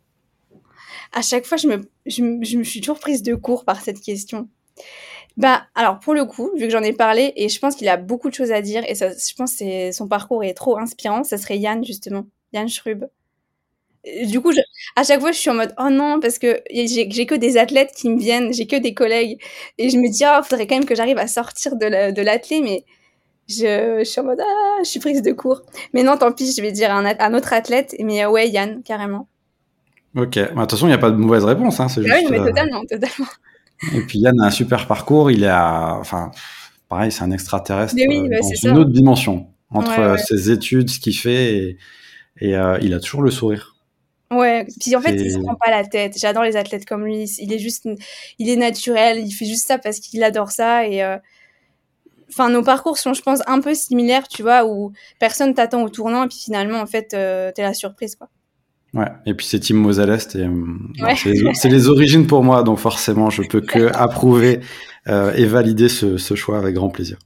à chaque fois, je me, je, me suis toujours prise de court par cette question. Bah, alors pour le coup, vu que j'en ai parlé, et je pense qu'il a beaucoup de choses à dire, et ça, je pense que son parcours est trop inspirant, ça serait Yann, justement. Yann Schrub. Du coup, je, à chaque fois, je suis en mode, oh non, parce que j'ai que des athlètes qui me viennent, j'ai que des collègues, et je me dis, oh, faudrait quand même que j'arrive à sortir de l'athlète, mais je, je, suis en mode, ah, je suis prise de court. Mais non, tant pis, je vais dire un, un autre athlète, mais ouais, Yann, carrément. Ok, bah, de toute façon, il n'y a pas de mauvaise réponse. Hein, c'est ah juste, oui, mais euh, totalement, totalement. Et puis Yann a un super parcours. Il est à, enfin, pareil, c'est un extraterrestre oui, euh, bah, dans c'est une ça. autre dimension entre Ouais, euh, ouais. ses études, ce qu'il fait, et, et, euh, il a toujours le sourire. Ouais, puis en fait, il se C'est- prend pas la tête. J'adore les athlètes comme lui. Il est juste, il est naturel. Il fait juste ça parce qu'il adore ça. Et euh, enfin, nos parcours sont, je pense, un peu similaires, tu vois, où personne t'attend au tournant et puis finalement, en fait, euh, t'es la surprise, quoi. Ouais. Et puis c'est Tim Mozalest et euh, Ouais. c'est c'est les origines pour moi, donc forcément je peux que approuver euh, et valider ce, ce choix avec grand plaisir.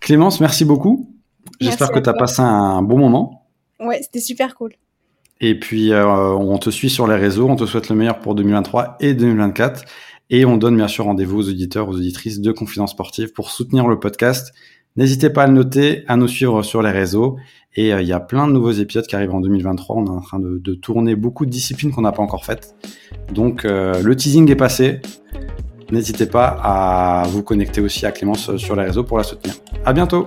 Clémence, merci beaucoup. J'espère que tu as passé un bon moment. Ouais, c'était super cool. Et puis, euh, on te suit sur les réseaux. On te souhaite le meilleur pour 2023 et 2024. Et on donne bien sûr rendez-vous aux auditeurs, aux auditrices de Confidence Sportive pour soutenir le podcast. N'hésitez pas à le noter, à nous suivre sur les réseaux. Et euh, il y a plein de nouveaux épisodes qui arrivent en 2023. On est en train de, tourner beaucoup de disciplines qu'on n'a pas encore faites. Donc, euh, le teasing est passé. N'hésitez pas à vous connecter aussi à Clémence sur les réseaux pour la soutenir. À bientôt!